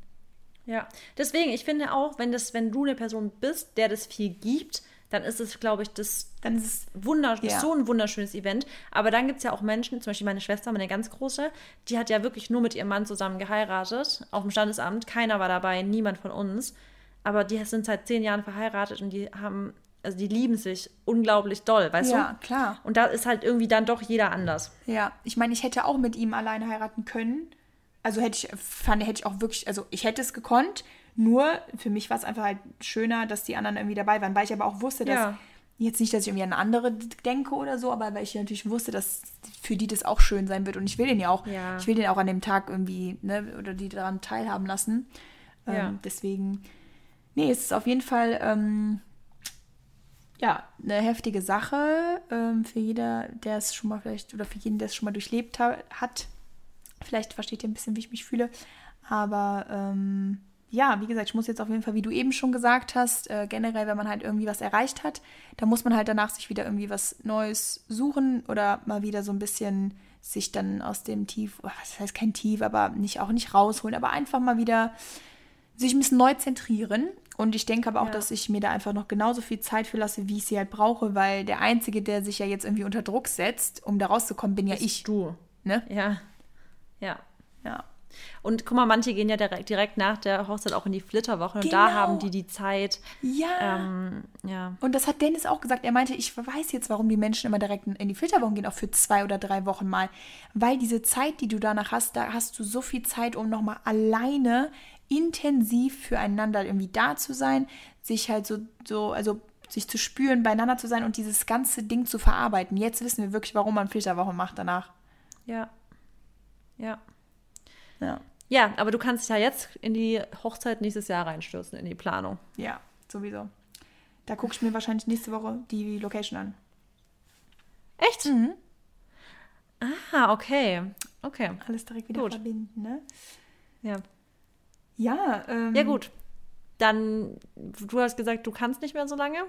Ja, deswegen, ich finde auch, wenn, das, wenn du eine Person bist, der das viel gibt, dann ist es, glaube ich, das Dann ist es Wunder Ja. so ein wunderschönes Event. Aber dann gibt es ja auch Menschen, zum Beispiel meine Schwester, meine ganz große, die hat ja wirklich nur mit ihrem Mann zusammen geheiratet, auf dem Standesamt. Keiner war dabei, niemand von uns. Aber die sind seit zehn Jahren verheiratet und die haben, also die lieben sich unglaublich doll, weißt Ja, du? klar. Und da ist halt irgendwie dann doch jeder anders. Ja, ich meine, ich hätte auch mit ihm alleine heiraten können. Also hätte ich, fand, hätte ich auch wirklich, also ich hätte es gekonnt. Nur für mich war es einfach halt schöner, dass die anderen irgendwie dabei waren, weil ich aber auch wusste, dass Ja. jetzt nicht, dass ich irgendwie an andere denke oder so, aber weil ich natürlich wusste, dass für die das auch schön sein wird und ich will den ja auch, Ja. ich will den auch an dem Tag irgendwie, ne, oder die daran teilhaben lassen. Ja. Ähm, deswegen, nee, es ist auf jeden Fall, ähm, ja, eine heftige Sache ähm, für jeder, der es schon mal vielleicht, oder für jeden, der es schon mal durchlebt ha hat. Vielleicht versteht ihr ein bisschen, wie ich mich fühle. Aber ähm, ja, wie gesagt, ich muss jetzt auf jeden Fall, wie du eben schon gesagt hast, äh, generell, wenn man halt irgendwie was erreicht hat, dann muss man halt danach sich wieder irgendwie was Neues suchen oder mal wieder so ein bisschen sich dann aus dem Tief, oh, das heißt kein Tief, aber nicht auch nicht rausholen, aber einfach mal wieder sich ein bisschen neu zentrieren. Und ich denke aber auch, Ja. dass ich mir da einfach noch genauso viel Zeit für lasse, wie ich sie halt brauche, weil der Einzige, der sich ja jetzt irgendwie unter Druck setzt, um da rauszukommen, bin ja ich. Du. Ne? Ja. Ja. Ja. Und guck mal, manche gehen ja direkt, direkt nach der Hochzeit auch in die Flitterwoche und da Genau. haben die die Zeit. Ja. Ähm, ja. Und das hat Dennis auch gesagt. Er meinte, ich weiß jetzt, warum die Menschen immer direkt in die Flitterwochen gehen, auch für zwei oder drei Wochen mal. Weil diese Zeit, die du danach hast, da hast du so viel Zeit, um nochmal alleine intensiv füreinander irgendwie da zu sein, sich halt so, so, also sich zu spüren, beieinander zu sein und dieses ganze Ding zu verarbeiten. Jetzt wissen wir wirklich, warum man Flitterwochen macht danach. Ja. Ja. Ja. Ja, aber du kannst dich ja jetzt in die Hochzeit nächstes Jahr reinstürzen, in die Planung. Ja, sowieso. Da gucke ich mir wahrscheinlich nächste Woche die Location an. Echt? Mhm. Ah, okay. Okay. Alles direkt wieder Gut. verbinden, ne? Ja. Ja, ähm, Ja, gut. Dann, du hast gesagt, du kannst nicht mehr so lange.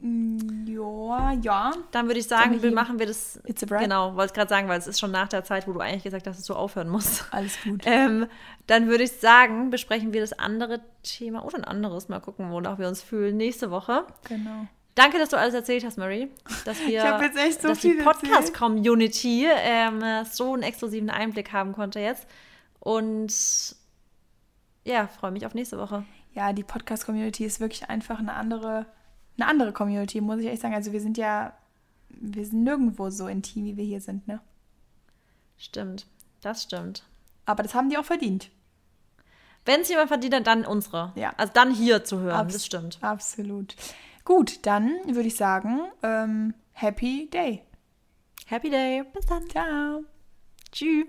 Ja, ja. Dann würde ich sagen, wir machen wir das. It's a Bride? Genau, wollte ich gerade sagen, weil es ist schon nach der Zeit, wo du eigentlich gesagt hast, dass du aufhören musst. Alles gut. Ähm, dann würde ich sagen, besprechen wir das andere Thema oder ein anderes. Mal gucken, wonach wir uns fühlen nächste Woche. Genau. Danke, dass du alles erzählt hast, Mary. Dass wir, Ich hab jetzt echt so dass viel die Podcast-Community ähm, so einen exklusiven Einblick haben konnte jetzt. Und ja, freue mich auf nächste Woche. Ja, die Podcast-Community ist wirklich einfach eine andere, eine andere Community, muss ich echt sagen. Also wir sind ja, wir sind nirgendwo so intim, wie wir hier sind, ne? Stimmt, das stimmt. Aber das haben die auch verdient. Wenn es jemand verdient, dann unsere. Ja. Also dann hier zu hören, Abs- das stimmt. Absolut. Gut, dann würde ich sagen, ähm, Happy Day. Happy Day. Bis dann. Ciao. Tschüss.